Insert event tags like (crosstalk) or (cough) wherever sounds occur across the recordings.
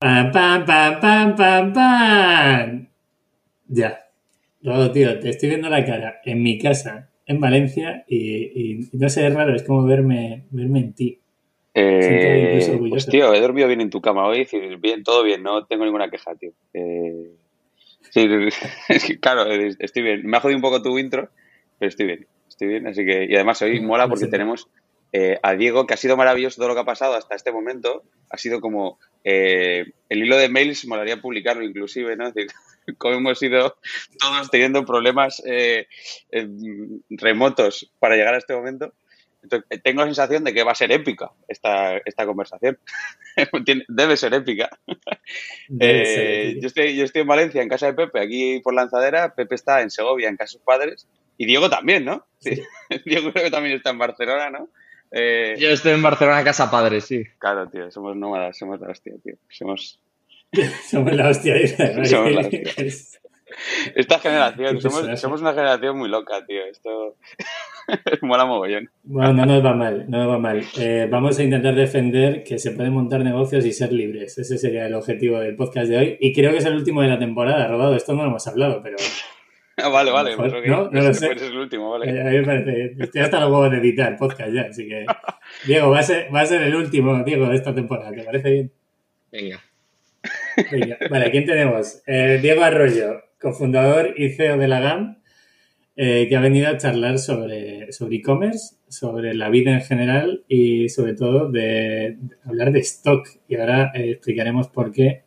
Pam, pam, pam, pam, pam, pam. Ya. Luego, tío, te estoy viendo la cara en mi casa, en Valencia, y, y no sé, es raro, es como verme, verme en ti. Eh, pues tío, he dormido bien en tu cama hoy, bien, todo bien, no tengo ninguna queja, tío. Eh, sí, (laughs) claro, estoy bien. Me ha jodido un poco tu intro, pero estoy bien, estoy bien, así que, y además hoy mola porque tenemos eh, a Diego, que ha sido maravilloso todo lo que ha pasado hasta este momento, ha sido como eh, el hilo de mails, molaría publicarlo inclusive, ¿no? Es decir, (laughs) como hemos ido todos teniendo problemas remotos para llegar a este momento. Entonces, tengo la sensación de que va a ser épica esta, esta conversación. (laughs) Debe ser épica. (laughs) Eh, yo, estoy, yo estoy en Valencia, en casa de Pepe, aquí por Lanzadera. Pepe está en Segovia, en casa de sus padres. Y Diego también, ¿no? Sí. Diego creo que también está en Barcelona, ¿no? Eh, yo estoy en Barcelona, casa padres, sí. Claro, tío, somos nómadas, somos la hostia, tío. Somos... (laughs) somos la hostia. (laughs) somos la (laughs) hostia. Esta generación, somos, somos, una generación muy loca, tío. Esto mola mogollón. Bueno, no nos va mal, no nos va mal. Eh, vamos a intentar defender que se pueden montar negocios y ser libres. Ese sería el objetivo del podcast de hoy. Y creo que es el último de la temporada, Rodado. Esto no lo hemos hablado, pero... Ah, vale, vale. no, no lo sé. Es el último, vale. Eh, a mí me parece... Estoy hasta huevos de editar podcast ya, así que... Diego, va a ser, va a ser el último, Diego, de esta temporada. ¿Te parece bien? Venga. Venga. Vale, ¿quién tenemos? Eh, Diego Arroyo, cofundador y CEO de la GAM, eh, que ha venido a charlar sobre sobre e-commerce, sobre la vida en general y sobre todo de, hablar de stock. Y ahora eh, explicaremos por qué.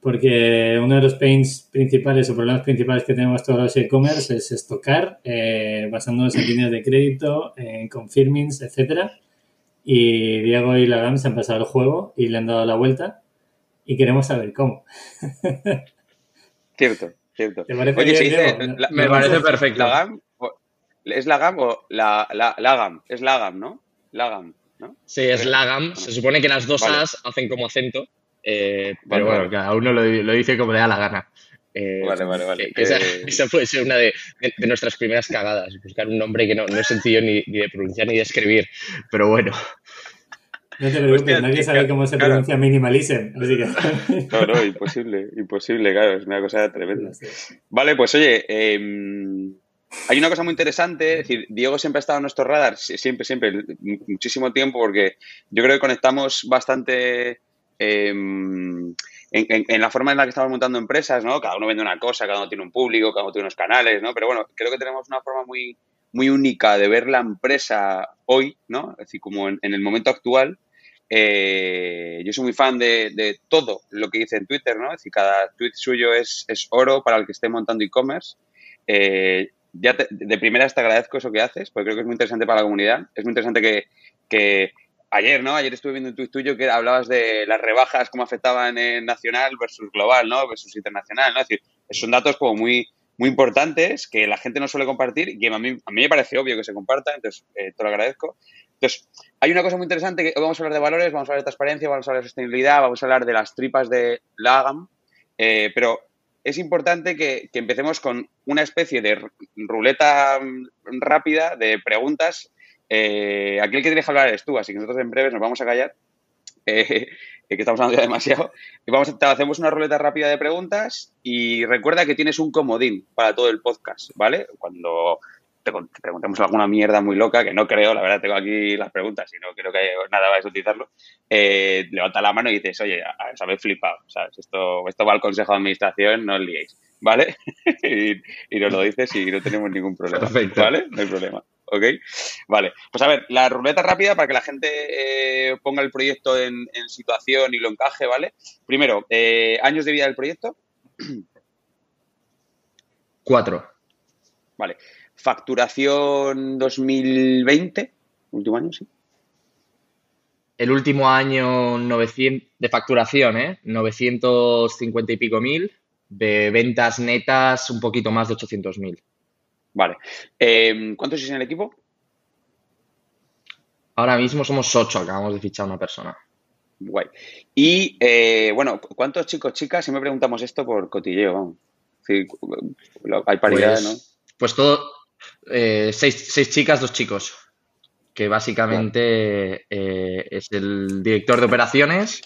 Porque uno de los pains principales o problemas principales que tenemos todos los e-commerce es estocar, eh, basándonos en líneas de crédito, en confirmings, etcétera. Y Diego y la GAM se han pasado el juego y le han dado la vuelta y queremos saber cómo. Cierto. Cierto. me parece perfecto. ¿La GAM? ¿Es la GAM o la, la, la GAM? Es la GAM, ¿no? La GAM, ¿no? Sí, es la GAM. Se supone que las dos As hacen como acento. Eh, pero bueno, cada uno lo, lo, dice como le da la gana. Eh, vale, vale, vale. esa, eh, esa, puede ser una de, de, nuestras primeras cagadas, buscar un nombre que no, no es sencillo ni, ni, de pronunciar ni de escribir, pero bueno. No te preocupes, nadie sabe cómo se pronuncia minimalism, así que... No, no, imposible, imposible, claro, es una cosa tremenda. Vale, pues oye, eh, hay una cosa muy interesante, es decir, Diego siempre ha estado en nuestro radar, siempre, siempre, muchísimo tiempo, porque yo creo que conectamos bastante eh, en, en, en, la forma en la que estamos montando empresas, ¿no? Cada uno vende una cosa, cada uno tiene un público, cada uno tiene unos canales, ¿no? Pero bueno, creo que tenemos una forma muy, muy única de ver la empresa hoy, ¿no? Es decir, como en, el momento actual, eh, yo soy muy fan de, de, todo lo que dice en Twitter, ¿no? Es decir, cada tweet suyo es, es oro para el que esté montando e-commerce. Eh, ya de primera te agradezco eso que haces, porque creo que es muy interesante para la comunidad. Es muy interesante que, que ayer, ¿no? Ayer estuve viendo un tweet tuyo que hablabas de las rebajas, cómo afectaban en nacional versus global, ¿no? Versus internacional, ¿no? Es decir, son datos como muy, muy importantes que la gente no suele compartir y que a mí, a mí me parece obvio que se compartan, entonces eh, te lo agradezco. Entonces, hay una cosa muy interesante que vamos a hablar de valores, vamos a hablar de transparencia, vamos a hablar de sostenibilidad, vamos a hablar de las tripas de Lagam, eh, pero es importante que, que, empecemos con una especie de ruleta rápida de preguntas. Eh, aquí el que tienes que hablar eres tú, así que nosotros en breves nos vamos a callar, (laughs) eh, que estamos hablando ya demasiado. Y vamos a, hacemos una ruleta rápida de preguntas y recuerda que tienes un comodín para todo el podcast, ¿vale? Cuando te, te, preguntemos alguna mierda muy loca, que no creo, la verdad tengo aquí las preguntas y no creo que nada vais a utilizarlo, eh, levanta la mano y dices, oye, os habéis flipado, ¿sabes? Esto, esto va al Consejo de Administración, no os liéis, ¿vale? (laughs) y, y, nos lo dices y no tenemos ningún problema, Perfecto. ¿vale? No hay problema. ¿Ok? Vale. Pues a ver, la ruleta rápida para que la gente eh, ponga el proyecto en, en, situación y lo encaje, ¿vale? Primero, eh, años de vida del proyecto. (clears throat) Cuatro. Vale. Facturación 2020, último año, sí. El último año 900, de facturación, ¿eh? 950 y pico mil. De ventas netas, un poquito más de 800 mil. Vale. Eh, ¿Cuántos sois en el equipo? Ahora mismo somos ocho, acabamos de fichar una persona. Guay. Y, eh, bueno, ¿cuántos chicos, chicas? Si me preguntamos esto por cotilleo, vamos. Sí, hay paridad, pues, ¿no? Pues todo, eh, seis, seis, chicas, dos chicos. Que básicamente eh, es el director de operaciones,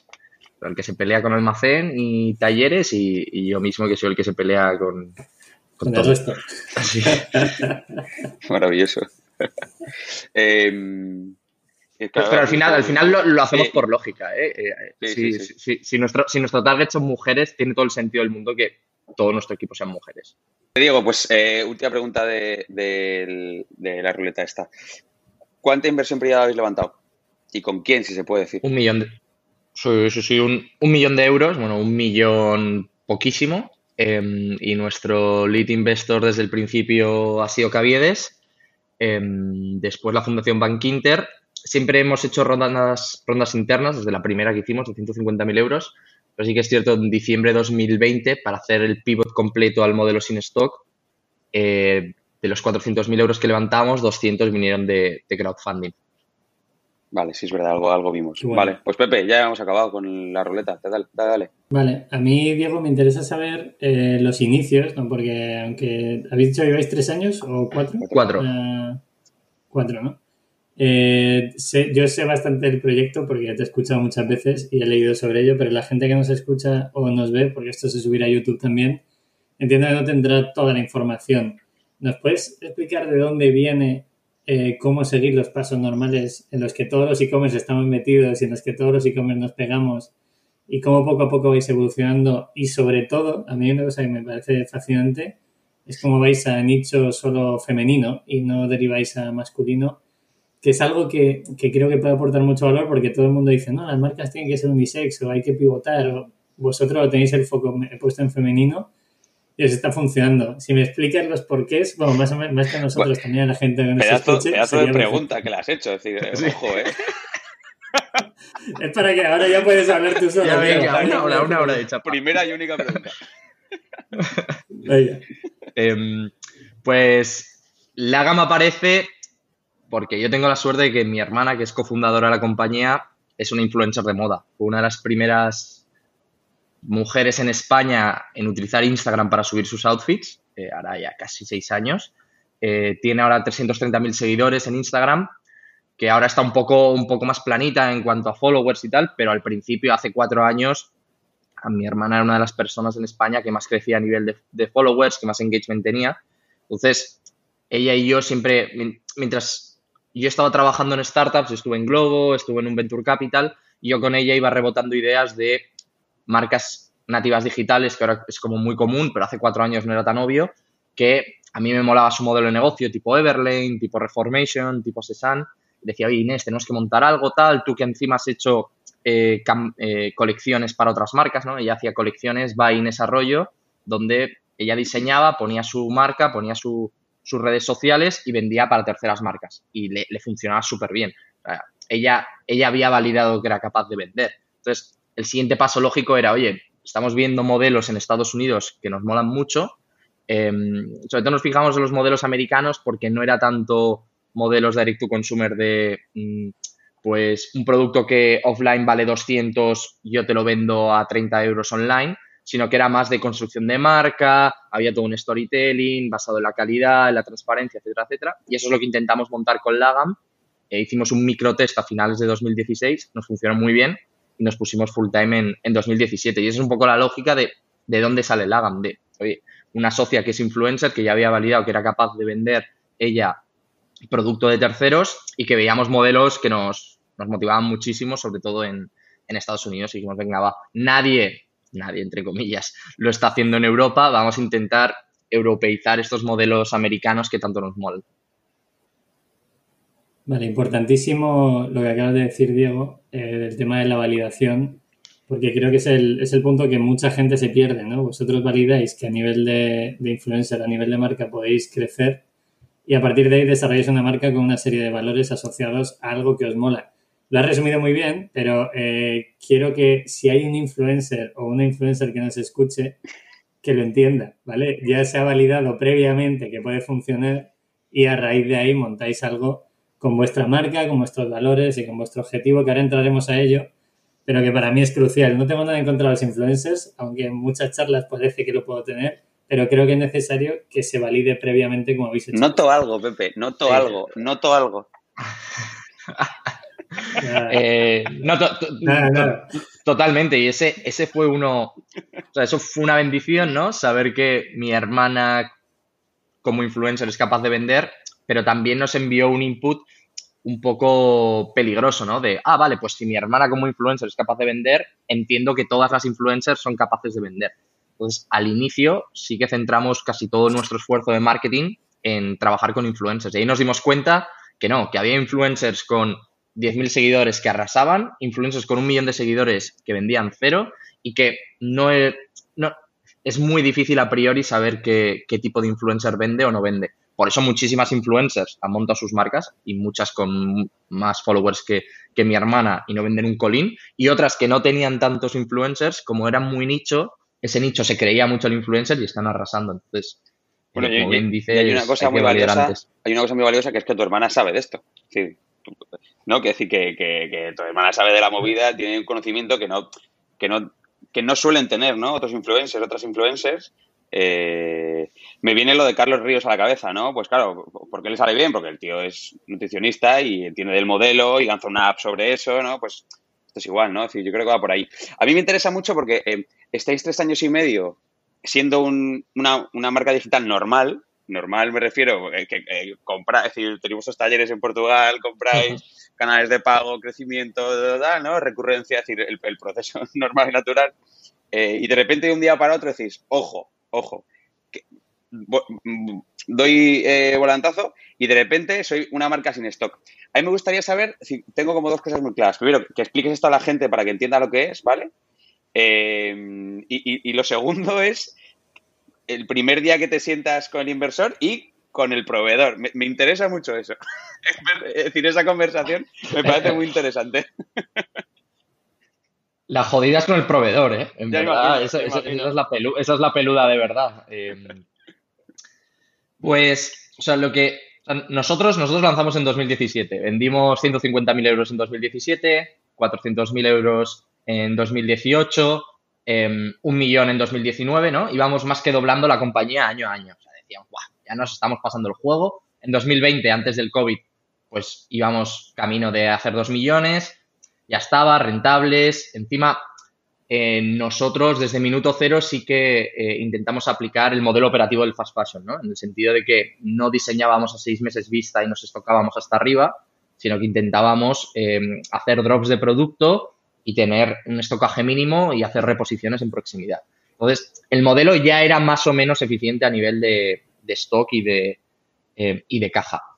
el que se pelea con almacén y talleres y, yo mismo que soy el que se pelea con, con, todo. esto. (laughs) Maravilloso. (laughs) eh, pero, al final, al final lo, hacemos por lógica. ¿eh? eh si, si, nuestro, si nuestro target son mujeres, tiene todo el sentido del mundo que todo nuestro equipo sean mujeres. Diego, pues eh, última pregunta de, la ruleta esta. ¿Cuánta inversión privada habéis levantado? ¿Y con quién, si se puede decir? Un millón de, sí, sí, sí, un, millón de euros, bueno, un millón poquísimo. Em, y nuestro lead investor desde el principio ha sido Caviedes. Em, después la Fundación Bank Inter siempre hemos hecho rondas, rondas internas, desde la primera que hicimos, de 150.000 euros, pero sí que es cierto, en diciembre de 2020, para hacer el pivot completo al modelo sin stock, eh, de los 400.000 euros que levantamos, 200 vinieron de, crowdfunding. Vale, sí es verdad, algo, algo vimos. Vale, pues Pepe, ya hemos acabado con la ruleta. Dale, dale. Vale, a mí, Diego, me interesa saber eh, los inicios, ¿no? porque aunque habéis dicho que lleváis tres años o cuatro. Cuatro. Eh, cuatro, ¿no? Eh, yo sé bastante del proyecto porque te he escuchado muchas veces y he leído sobre ello, pero la gente que nos escucha o nos ve, porque esto se subirá a YouTube también, entiendo que no tendrá toda la información. ¿Nos puedes explicar de dónde viene, eh, cómo seguir los pasos normales en los que todos los e-commerce estamos metidos y en los que todos los e-commerce nos pegamos y cómo poco a poco vais evolucionando? Y sobre todo, a mí una cosa que me parece fascinante es cómo vais a nicho solo femenino y no deriváis a masculino que es algo que, creo que puede aportar mucho valor porque todo el mundo dice, no, las marcas tienen que ser unisex o hay que pivotar o vosotros tenéis el foco puesto en femenino y os está funcionando. Si me explicas los porqués, bueno, más, o menos, más que nosotros, también a la gente que nos pedazo, escuche. Pedazo de pregunta que le has hecho, es decir, (laughs) ojo, ¿eh? es para que ahora ya puedes hablar tú solo. Ya venga, una, hora, una hora de chapa. Primera y única pregunta. (laughs) eh, pues la gama aparece porque yo tengo la suerte de que mi hermana, que es cofundadora de la compañía, es una influencer de moda. Fue una de las primeras mujeres en España en utilizar Instagram para subir sus outfits, ahora ya casi seis años. Eh, tiene ahora 330.000 seguidores en Instagram, que ahora está un poco, un poco más planita en cuanto a followers y tal, pero al principio, hace cuatro años, a mi hermana era una de las personas en España que más crecía a nivel de, followers, que más engagement tenía. Entonces, ella y yo siempre, mientras yo estaba trabajando en startups, estuve en Globo, estuve en un Venture Capital yo con ella iba rebotando ideas de marcas nativas digitales, que ahora es como muy común, pero hace cuatro años no era tan obvio, que a mí me molaba su modelo de negocio, tipo Everlane, tipo Reformation, tipo Sesan. Decía, oye Inés, tenemos que montar algo tal, tú que encima has hecho eh, eh, colecciones para otras marcas, ¿no? Ella hacía colecciones by Inés Arroyo, donde ella diseñaba, ponía su marca, ponía su, sus redes sociales y vendía para terceras marcas y le, funcionaba súper bien. ella, ella había validado que era capaz de vender. Entonces, el siguiente paso lógico era, oye, estamos viendo modelos en Estados Unidos que nos molan mucho. Em, sobre todo nos fijamos en los modelos americanos porque no era tanto modelos direct to consumer de, mm, pues, un producto que offline vale 200, yo te lo vendo a 30 euros online, sino que era más de construcción de marca, había todo un storytelling basado en la calidad, en la transparencia, etcétera, etcétera. Y eso es lo que intentamos montar con Lagam. Eh, hicimos un microtest a finales de 2016, nos funcionó muy bien y nos pusimos full time en, en 2017. Y esa es un poco la lógica de, de dónde sale Lagam, de oye, una socia que es influencer, que ya había validado que era capaz de vender ella producto de terceros y que veíamos modelos que nos, nos motivaban muchísimo, sobre todo en, en Estados Unidos. Y dijimos, venga, va, nadie nadie, entre comillas, lo está haciendo en Europa, vamos a intentar europeizar estos modelos americanos que tanto nos molan. Vale, importantísimo lo que acabas de decir, Diego, eh, del tema de la validación, porque creo que es el, es el, punto que mucha gente se pierde, ¿no? Vosotros validáis que a nivel de, de influencer, a nivel de marca, podéis crecer y a partir de ahí desarrolláis una marca con una serie de valores asociados a algo que os mola. Lo has resumido muy bien, pero eh, quiero que si hay un influencer o una influencer que nos escuche, que lo entienda, ¿vale? Ya se ha validado previamente que puede funcionar y a raíz de ahí montáis algo con vuestra marca, con vuestros valores y con vuestro objetivo, que ahora entraremos a ello, pero que para mí es crucial. No tengo nada en contra de los influencers, aunque en muchas charlas parece que lo puedo tener, pero creo que es necesario que se valide previamente como habéis hecho. Noto algo, Pepe, noto algo, noto algo. Eh, no, totalmente. Y ese, ese fue uno, o sea, eso fue una bendición, ¿no? Saber que mi hermana como influencer es capaz de vender, pero también nos envió un input un poco peligroso, ¿no? De, ah, vale, pues si mi hermana como influencer es capaz de vender, entiendo que todas las influencers son capaces de vender. Entonces, al inicio sí que centramos casi todo nuestro esfuerzo de marketing en trabajar con influencers. Y ahí nos dimos cuenta que no, que había influencers con 10.000 seguidores que arrasaban, influencers con un millón de seguidores que vendían cero y que no es, no, es muy difícil a priori saber qué, qué tipo de influencer vende o no vende. Por eso muchísimas influencers han montado sus marcas y muchas con más followers que, que, mi hermana y no venden un colín. Y otras que no tenían tantos influencers, como eran muy nicho, ese nicho se creía mucho el influencer y están arrasando. Entonces, bueno, como bien dice, hay una cosa muy valiosa. Hay una cosa muy valiosa que es que tu hermana sabe de esto. Sí, ¿no? Que decir que, que, que, tu hermana sabe de la movida, tiene un conocimiento que no, que no, que no suelen tener, ¿no? Otros influencers, otras influencers, eh, me viene lo de Carlos Ríos a la cabeza, ¿no? Pues claro, porque le sale bien, porque el tío es nutricionista y entiende del modelo y lanza una app sobre eso, ¿no? Pues esto es igual, ¿no? Es decir, yo creo que va por ahí. A mí me interesa mucho porque eh, estáis tres años y medio siendo una, marca digital normal, normal me refiero, eh, que eh, compra, es decir, tenemos estos talleres en Portugal, compráis canales de pago, crecimiento, ¿no? Recurrencia, es decir, el, proceso (laughs) normal y natural. y de repente de un día para otro decís, ojo, ojo, mm, doy eh, volantazo y de repente soy una marca sin stock. A mí me gustaría saber, si tengo como dos cosas muy claras. Primero, que expliques esto a la gente para que entienda lo que es, ¿vale? Eh, y, lo segundo (laughs) es el primer día que te sientas con el inversor y con el proveedor. Me, me interesa mucho eso. es (laughs) decir, esa conversación me parece muy interesante. (laughs) La jodida es con el proveedor, ¿eh? En verdad, esa, es la peluda de verdad. Em, pues, o sea, lo que. nosotros, nosotros lanzamos en 2017. Vendimos 150.000 euros en 2017, 400.000 euros en 2018, em, un millón en 2019, ¿no? Íbamos más que doblando la compañía año a año. O sea, decían, ¡guau! Ya nos estamos pasando el juego. En 2020, antes del COVID, pues íbamos camino de hacer 2 millones ya estaba, rentables. Encima, eh, nosotros desde minuto cero sí que eh, intentamos aplicar el modelo operativo del fast fashion, ¿no? En el sentido de que no diseñábamos a seis meses vista y nos estocábamos hasta arriba, sino que intentábamos eh, hacer drops de producto y tener un estocaje mínimo y hacer reposiciones en proximidad. Entonces, el modelo ya era más o menos eficiente a nivel de, de stock y de, y de caja.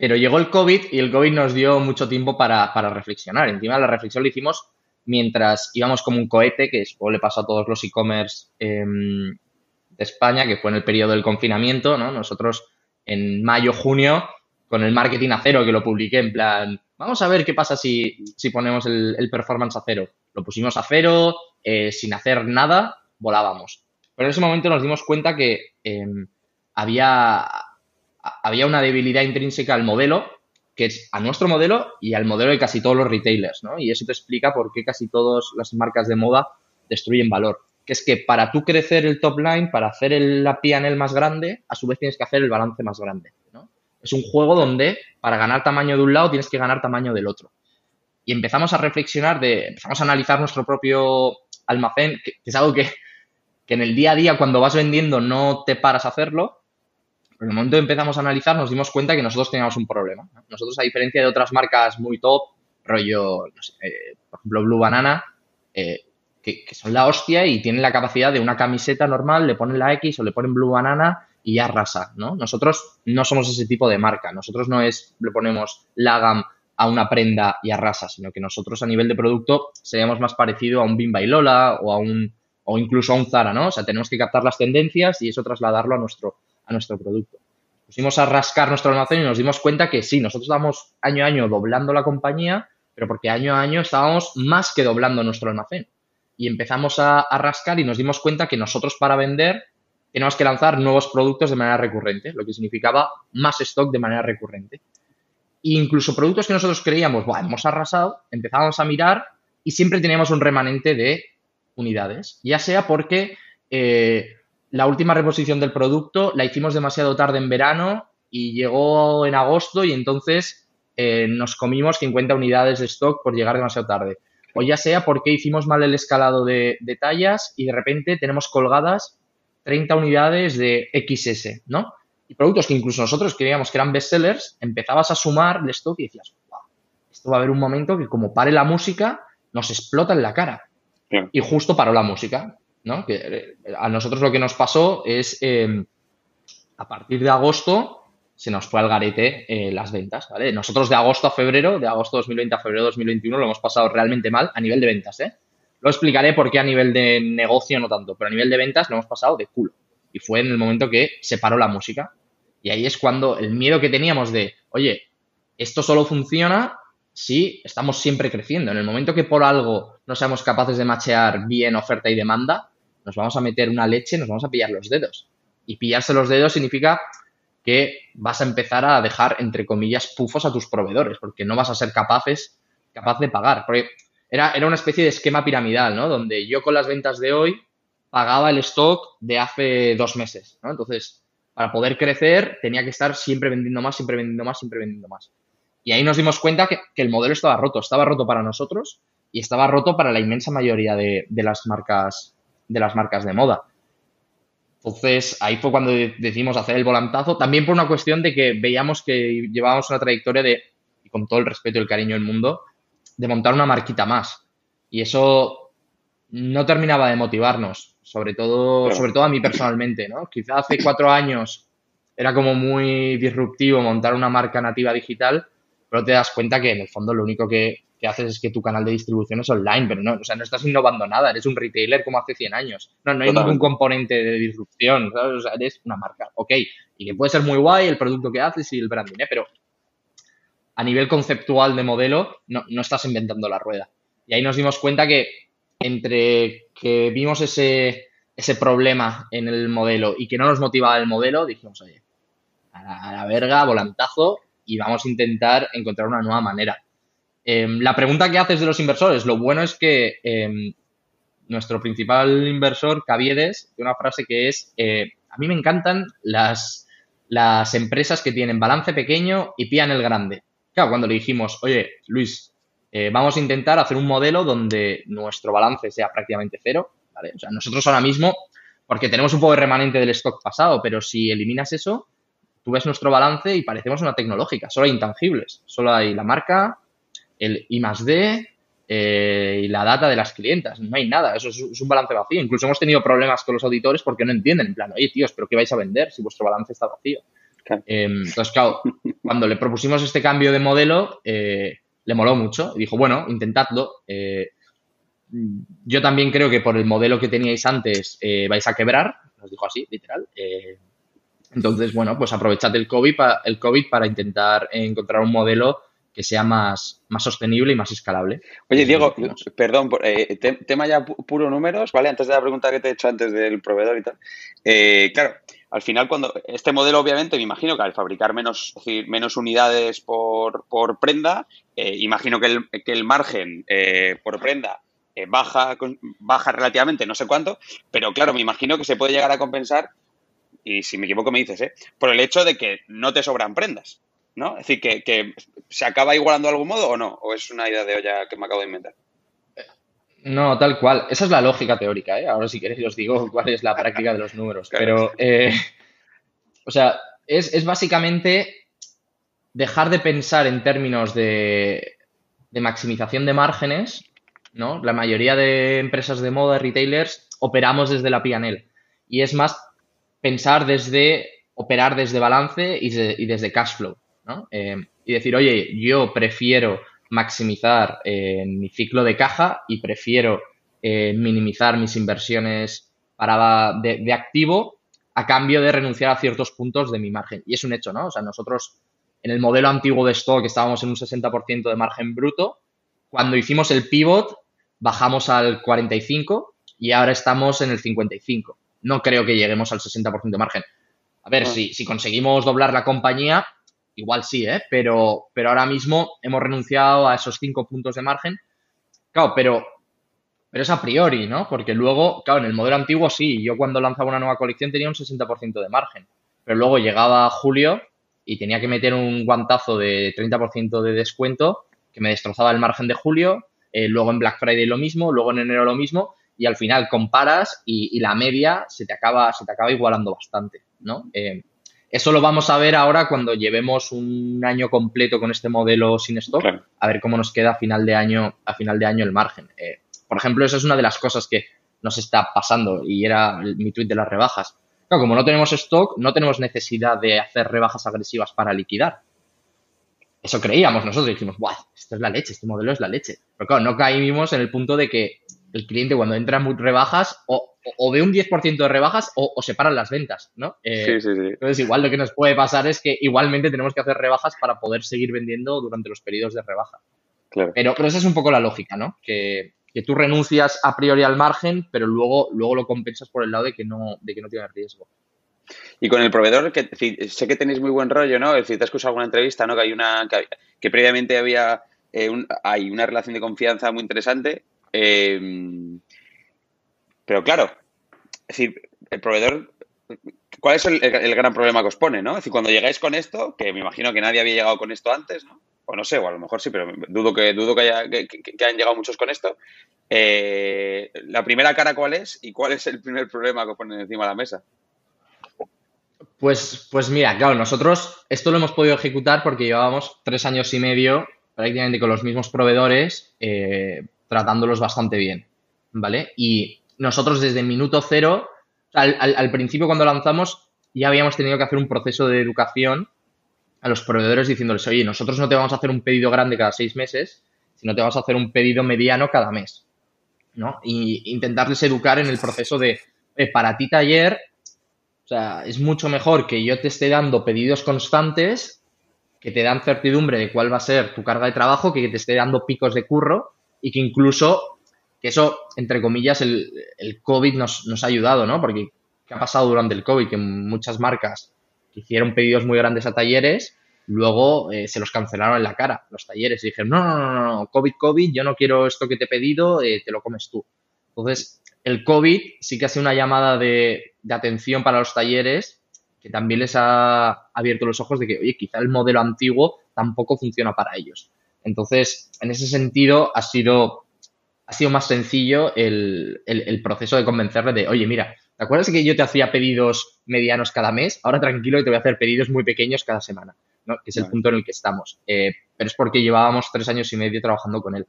Pero llegó el COVID y el COVID nos dio mucho tiempo para, reflexionar. Encima la reflexión la hicimos mientras íbamos como un cohete, que le pasó a todos los e-commerce em, de España, que fue en el periodo del confinamiento, ¿no? Nosotros en mayo, junio, con el marketing a cero, que lo publiqué en plan, vamos a ver qué pasa si, ponemos el, performance a cero. Lo pusimos a cero, eh, sin hacer nada, volábamos. Pero en ese momento nos dimos cuenta que em, había había una debilidad intrínseca al modelo, que es a nuestro modelo y al modelo de casi todos los retailers, ¿no? Y eso te explica por qué casi todas las marcas de moda destruyen valor. Que es que para tú crecer el top line, para hacer el, la PNL más grande, a su vez tienes que hacer el balance más grande, ¿no? Es un juego donde para ganar tamaño de un lado tienes que ganar tamaño del otro. Y empezamos a reflexionar empezamos a analizar nuestro propio almacén, que, que es algo que, que en el día a día cuando vas vendiendo no te paras a hacerlo, en el momento que empezamos a analizar nos dimos cuenta que nosotros teníamos un problema. Nosotros, a diferencia de otras marcas muy top, rollo, no sé, eh, por ejemplo, Blue Banana, eh, que, son la hostia y tienen la capacidad de una camiseta normal, le ponen la X o le ponen Blue Banana y ya arrasa, ¿no? Nosotros no somos ese tipo de marca. Nosotros no es, le ponemos la GAM a una prenda y arrasa, sino que nosotros a nivel de producto seríamos más parecido a un Bimba y Lola o a un o incluso a un Zara, ¿no? O sea, tenemos que captar las tendencias y eso trasladarlo a nuestro nuestro producto. Pusimos a rascar nuestro almacén y nos dimos cuenta que sí, nosotros estábamos año a año doblando la compañía, pero porque año a año estábamos más que doblando nuestro almacén. Y empezamos a, rascar y nos dimos cuenta que nosotros para vender teníamos que lanzar nuevos productos de manera recurrente, lo que significaba más stock de manera recurrente. E incluso productos que nosotros creíamos, bueno, hemos arrasado, empezábamos a mirar y siempre teníamos un remanente de unidades, ya sea porque eh, la última reposición del producto la hicimos demasiado tarde en verano y llegó en agosto y entonces eh, nos comimos 50 unidades de stock por llegar demasiado tarde. O ya sea porque hicimos mal el escalado de, de tallas y de repente tenemos colgadas 30 unidades de XS, ¿no? Y productos que incluso nosotros creíamos que eran bestsellers, empezabas a sumar de stock y decías, wow, esto va a haber un momento que como pare la música, nos explota en la cara. Y justo paró la música, ¿no? Que eh, a nosotros lo que nos pasó es, em, a partir de agosto, se nos fue al garete eh, las ventas, ¿vale? Nosotros de agosto a febrero, de agosto 2020 a febrero 2021, lo hemos pasado realmente mal a nivel de ventas, ¿eh? Lo explicaré por qué a nivel de negocio no tanto, pero a nivel de ventas lo hemos pasado de culo. Y fue en el momento que se paró la música. Y ahí es cuando el miedo que teníamos de, oye, esto solo funciona si estamos siempre creciendo. En el momento que por algo no seamos capaces de machear bien oferta y demanda, nos vamos a meter una leche, nos vamos a pillar los dedos. Y pillarse los dedos significa que vas a empezar a dejar, entre comillas, pufos a tus proveedores, porque no vas a ser capaces, capaz de pagar. Porque era, era una especie de esquema piramidal, ¿no? Donde yo con las ventas de hoy pagaba el stock de hace dos meses, ¿no? Entonces, para poder crecer, tenía que estar siempre vendiendo más, siempre vendiendo más, siempre vendiendo más. Y ahí nos dimos cuenta que, el modelo estaba roto, estaba roto para nosotros y estaba roto para la inmensa mayoría de, las marcas de las marcas de moda. Entonces, ahí fue cuando decidimos hacer el volantazo, también por una cuestión de que veíamos que llevábamos una trayectoria de, y con todo el respeto y el cariño del mundo, de montar una marquita más. Y eso no terminaba de motivarnos, sobre todo, sobre todo a mí personalmente, ¿no? Quizá hace cuatro años era como muy disruptivo montar una marca nativa digital, pero te das cuenta que en el fondo lo único que, haces es que tu canal de distribución es online, pero no, o sea, no estás innovando nada, eres un retailer como hace 100 años. No, no hay ningún componente de disrupción, O sea, eres una marca, ok, y que puede ser muy guay el producto que haces y el branding, ¿eh? pero a nivel conceptual de modelo no, no estás inventando la rueda. Y ahí nos dimos cuenta que entre que vimos ese, ese problema en el modelo y que no nos motivaba el modelo, dijimos, oye, a la verga, volantazo, y vamos a intentar encontrar una nueva manera. Em, la pregunta que haces de los inversores, lo bueno es que em, nuestro principal inversor, Caviedes, tiene una frase que es, eh, a mí me encantan las, las empresas que tienen balance pequeño y pían el grande. Claro, cuando le dijimos, oye, Luis, eh, vamos a intentar hacer un modelo donde nuestro balance sea prácticamente cero. O sea, nosotros ahora mismo, porque tenemos un poco de remanente del stock pasado, pero si eliminas eso, tú ves nuestro balance y parecemos una tecnológica, solo hay intangibles, solo hay la marca, el I más D eh, y la data de las clientas, no hay nada, eso es, un balance vacío. Incluso hemos tenido problemas con los auditores porque no entienden, en plan, oye tíos, pero ¿qué vais a vender si vuestro balance está vacío? Em, entonces, claro, cuando le propusimos este cambio de modelo, eh, le moló mucho y dijo, bueno, intentadlo. Eh, yo también creo que por el modelo que teníais antes vais a quebrar, nos dijo así, literal. Entonces, bueno, pues aprovechad el COVID, el COVID para intentar encontrar un modelo que sea más, más sostenible y más escalable. Oye, Diego, perdón, eh, tema ya puro números, ¿vale? Antes de la pregunta que te he hecho antes del proveedor y tal. Eh, claro, al final, cuando este modelo, obviamente, me imagino que al fabricar menos, menos unidades por, prenda, eh, imagino que el, que el margen por prenda baja, baja relativamente, no sé cuánto, pero claro, me imagino que se puede llegar a compensar y si me equivoco me dices, ¿eh? por el hecho de que no te sobran prendas, ¿no? Es decir, que, se acaba igualando de algún modo o no, o es una idea de olla que me acabo de inventar. No, tal cual. Esa es la lógica teórica, ¿eh? Ahora si queréis os digo cuál es la práctica de los números. Pero, eh, o sea, es, básicamente dejar de pensar en términos de, de maximización de márgenes, ¿no? La mayoría de empresas de moda, retailers, operamos desde la P&L. Y es más pensar desde, operar desde balance y, desde cash flow, ¿no? Eh, y decir, oye, yo prefiero maximizar eh, mi ciclo de caja y prefiero eh, minimizar mis inversiones para de, activo a cambio de renunciar a ciertos puntos de mi margen. Y es un hecho, ¿no? O sea, nosotros en el modelo antiguo de stock estábamos en un 60% de margen bruto. Cuando hicimos el pivot bajamos al 45 y ahora estamos en el 55 no creo que lleguemos al 60% de margen. A ver, ah. si, si, conseguimos doblar la compañía, igual sí, ¿eh? Pero, pero ahora mismo hemos renunciado a esos 5 puntos de margen. Claro, pero, pero es a priori, ¿no? Porque luego, claro, en el modelo antiguo sí, yo cuando lanzaba una nueva colección tenía un 60% de margen. Pero luego llegaba julio y tenía que meter un guantazo de 30% de descuento que me destrozaba el margen de julio, eh, luego en Black Friday lo mismo, luego en enero lo mismo, y al final comparas y, la media se te acaba, se te acaba igualando bastante, ¿no? Eh, eso lo vamos a ver ahora cuando llevemos un año completo con este modelo sin stock, a ver cómo nos queda a final de año, a final de año el margen. Eh, por ejemplo, eso es una de las cosas que nos está pasando y era mi tweet de las rebajas. como no tenemos stock, no tenemos necesidad de hacer rebajas agresivas para liquidar. Eso creíamos nosotros, dijimos, ¡buah! Esto es la leche, este modelo es la leche. Pero claro, no caímos en el punto de que el cliente cuando entra en rebajas o, o, ve un 10% de rebajas o, o separan las ventas, ¿no? Eh, sí, sí, sí. Entonces, igual lo que nos puede pasar es que igualmente tenemos que hacer rebajas para poder seguir vendiendo durante los periodos de rebaja. Claro. Pero, pero esa es un poco la lógica, ¿no? Que, que, tú renuncias a priori al margen, pero luego, luego lo compensas por el lado de que no, de que no tiene riesgo. Y con el proveedor, que sé que tenéis muy buen rollo, ¿no? Es decir, te has escuchado alguna entrevista, ¿no? Que hay una que, que previamente había eh, hay una relación de confianza muy interesante Em, pero claro, es decir, el proveedor, ¿cuál es el, gran problema que os pone, no? Es decir, cuando llegáis con esto, que me imagino que nadie había llegado con esto antes, ¿no? O no sé, o a lo mejor sí, pero dudo que dudo que, haya, que, hayan llegado muchos con esto. Eh, la primera cara, ¿cuál es? ¿Y cuál es el primer problema que os ponen encima de la mesa? Pues, pues mira, claro, nosotros esto lo hemos podido ejecutar porque llevábamos tres años y medio prácticamente con los mismos proveedores, eh, tratándolos bastante bien, ¿vale? Y nosotros desde minuto cero, al, principio cuando lanzamos, ya habíamos tenido que hacer un proceso de educación a los proveedores diciéndoles, oye, nosotros no te vamos a hacer un pedido grande cada seis meses, sino te vamos a hacer un pedido mediano cada mes, ¿no? Y intentarles educar en el proceso de, para ti taller, o sea, es mucho mejor que yo te esté dando pedidos constantes que te dan certidumbre de cuál va a ser tu carga de trabajo, que te esté dando picos de curro y que incluso, que eso, entre comillas, el, el COVID nos, nos, ha ayudado, ¿no? Porque ¿qué ha pasado durante el COVID? Que muchas marcas hicieron pedidos muy grandes a talleres, luego eh, se los cancelaron en la cara los talleres y dijeron, no, no, no, no, COVID, COVID, yo no quiero esto que te he pedido, eh, te lo comes tú. Entonces, el COVID sí que ha sido una llamada de, de atención para los talleres que también les ha abierto los ojos de que, oye, quizá el modelo antiguo tampoco funciona para ellos. Entonces, en ese sentido, ha sido, ha sido más sencillo el, proceso de convencerle de, oye, mira, ¿te acuerdas que yo te hacía pedidos medianos cada mes? Ahora tranquilo y te voy a hacer pedidos muy pequeños cada semana, ¿no? que es el punto en el que estamos. Eh, pero es porque llevábamos tres años y medio trabajando con él.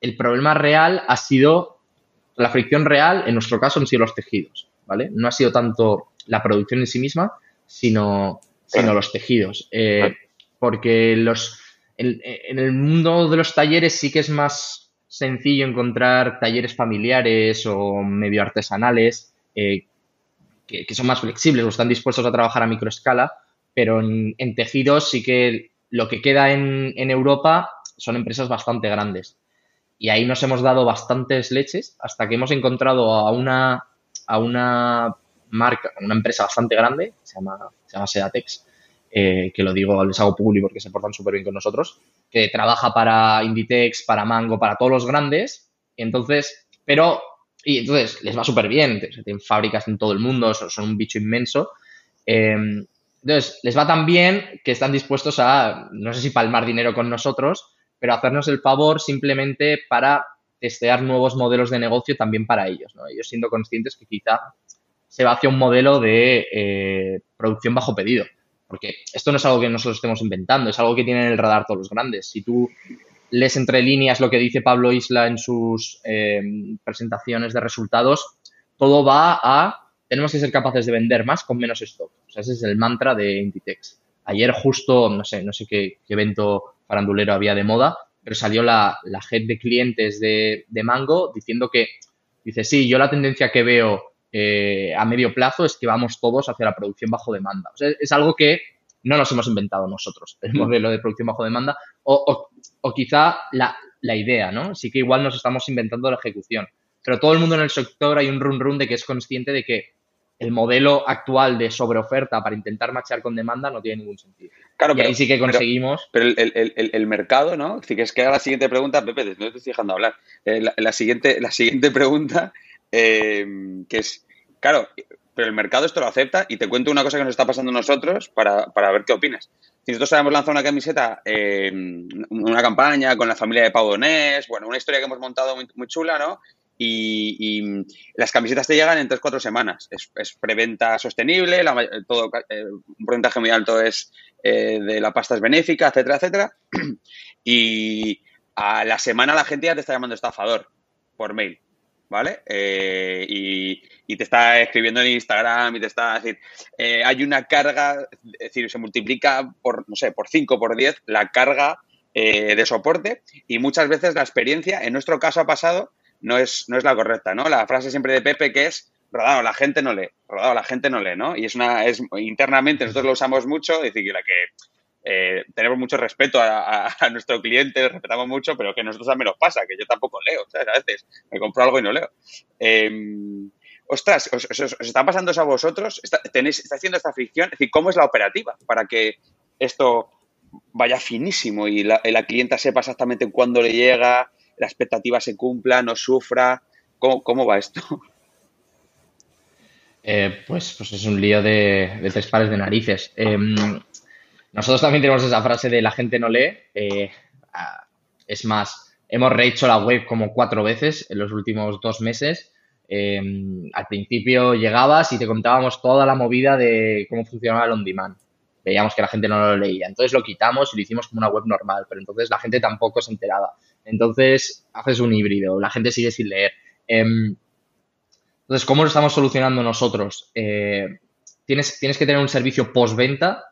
El problema real ha sido, la fricción real, en nuestro caso, han sido los tejidos, ¿vale? No ha sido tanto la producción en sí misma, sino, sino los tejidos. Eh, porque los, en, el mundo de los talleres sí que es más sencillo encontrar talleres familiares o medio artesanales eh, que, son más flexibles o están dispuestos a trabajar a microescala, pero en, tejidos sí que lo que queda en, Europa son empresas bastante grandes. Y ahí nos hemos dado bastantes leches hasta que hemos encontrado a una, a una marca, una empresa bastante grande, se llama, se llama Sedatex, eh, que lo digo, les hago público porque se portan súper bien con nosotros, que trabaja para Inditex, para Mango, para todos los grandes, entonces, pero, y entonces les va súper bien, tienen fábricas en todo el mundo, son, un bicho inmenso, em, entonces les va tan bien que están dispuestos a, no sé si palmar dinero con nosotros, pero hacernos el favor simplemente para testear nuevos modelos de negocio también para ellos, ¿no? Ellos siendo conscientes que quizá se va hacia un modelo de eh, producción bajo pedido. Porque esto no es algo que nosotros estemos inventando, es algo que tienen en el radar todos los grandes. Si tú lees entre líneas lo que dice Pablo Isla en sus eh, presentaciones de resultados, todo va a tenemos que ser capaces de vender más con menos stock. O sea, ese es el mantra de Inditex. Ayer justo, no sé, no sé qué, evento farandulero había de moda, pero salió la, la head de clientes de, de, Mango diciendo que, dice, sí, yo la tendencia que veo eh, a medio plazo es que vamos todos hacia la producción bajo demanda. O sea, es algo que no nos hemos inventado nosotros, el mm. modelo de producción bajo demanda, o, quizá la, idea, ¿no? Sí que igual nos estamos inventando la ejecución. Pero todo el mundo en el sector hay un run run de que es consciente de que el modelo actual de sobreoferta para intentar marchar con demanda no tiene ningún sentido. Claro, y ahí sí que conseguimos. Pero, el, mercado, ¿no? Así que es que la siguiente pregunta, Pepe, no te estoy dejando hablar. Eh, la, siguiente, la siguiente pregunta, eh, que es Claro, pero el mercado esto lo acepta y te cuento una cosa que nos está pasando a nosotros para, para ver qué opinas. Si nosotros habíamos lanzado una camiseta, eh, una campaña con la familia de Pau Donés, bueno, una historia que hemos montado muy, chula, ¿no? Y, las camisetas te llegan en 3-4 semanas. Es, preventa sostenible, todo, eh, un porcentaje muy alto es de la pasta es benéfica, etcétera, etcétera. (clears throat) Y a la semana la gente ya te está llamando estafador por mail. ¿Vale? Eh, y, te está escribiendo en Instagram y te está, decir, eh, hay una carga, es decir, se multiplica por, no sé, por 5, por 10 la carga eh, de soporte y muchas veces la experiencia, en nuestro caso ha pasado, no es, no es la correcta, ¿no? La frase siempre de Pepe que es, rodado, la gente no lee, rodado, la gente no lee, ¿no? Y es una, es internamente, nosotros lo usamos mucho, decir, que la que eh, tenemos mucho respeto a, nuestro cliente, respetamos mucho, pero que nosotros también nos pasa, que yo tampoco leo. A veces me compro algo y no leo. Em, ostras, os, está pasando eso a vosotros? ¿Está, tenéis, ¿Está haciendo esta fricción? Es decir, ¿cómo es la operativa para que esto vaya finísimo y la, clienta sepa exactamente cuándo le llega, la expectativa se cumpla, no sufra? ¿Cómo, va esto? Eh, pues, pues es un lío de, de tres pares de narices. Em, nosotros también tenemos esa frase de la gente no lee. Eh, es más, hemos rehecho la web como cuatro veces en los últimos dos meses. Em, al principio llegabas y te contábamos toda la movida de cómo funcionaba el on demand. Veíamos que la gente no lo leía. Entonces lo quitamos y lo hicimos como una web normal, pero entonces la gente tampoco se enteraba. Entonces haces un híbrido, la gente sigue sin leer. Em, entonces, ¿cómo lo estamos solucionando nosotros? Eh, tienes, tienes que tener un servicio postventa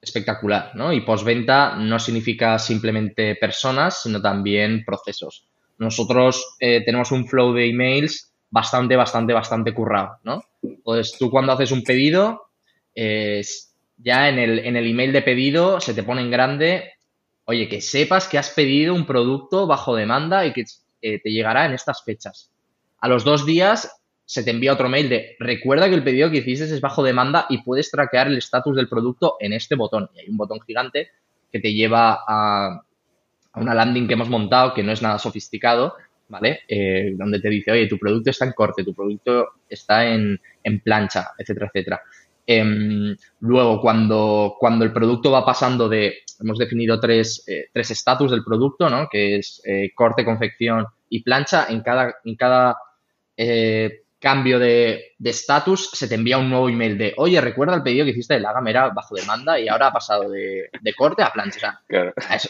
espectacular, ¿no? Y postventa no significa simplemente personas, sino también procesos. Nosotros eh, tenemos un flow de emails bastante, bastante, bastante currado, ¿no? Entonces, tú cuando haces un pedido, ya en el, en el email de pedido se te pone en grande, oye, que sepas que has pedido un producto bajo demanda y que eh, te llegará en estas fechas. A los dos días se te envía otro mail de recuerda que el pedido que hiciste es bajo demanda y puedes traquear el estatus del producto en este botón. Y hay un botón gigante que te lleva a, una landing que hemos montado que no es nada sofisticado, ¿vale? Eh, donde te dice, oye, tu producto está en corte, tu producto está en, plancha, etcétera, etcétera. Em, luego, cuando, cuando el producto va pasando de, hemos definido tres eh, estatus del producto, ¿no? Que es eh, corte, confección y plancha. En cada, en cada cambio de estatus, se te envía un nuevo email de, oye, recuerda el pedido que hiciste de la gamera bajo demanda y ahora ha pasado de, corte a plancha.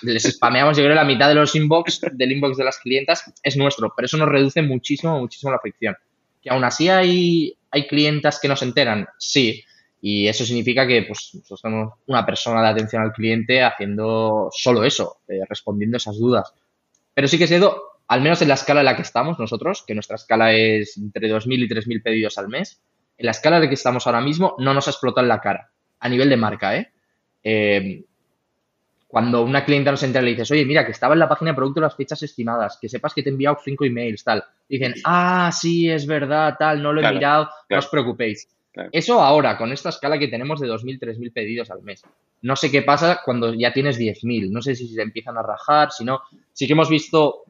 les spameamos, yo creo, la mitad de los inbox, del inbox de las clientas es nuestro, pero eso nos reduce muchísimo, muchísimo la fricción. Que aún así hay, hay clientas que no se enteran, sí, y eso significa que pues, nosotros tenemos una persona de atención al cliente haciendo solo eso, eh, respondiendo esas dudas. Pero sí que se sido al menos en la escala en la que estamos nosotros, que nuestra escala es entre 2.000 y 3.000 pedidos al mes, en la escala de que estamos ahora mismo no nos ha explotado en la cara, a nivel de marca, ¿eh? eh cuando una clienta nos entra y le dices, oye, mira, que estaba en la página de producto las fechas estimadas, que sepas que te he enviado cinco emails, tal. Dicen, ah, sí, es verdad, tal, no lo he mirado, no os preocupéis. Eso ahora, con esta escala que tenemos de 2.000, 3.000 pedidos al mes. No sé qué pasa cuando ya tienes 10.000. No sé si se empiezan a rajar, si no. Sí que hemos visto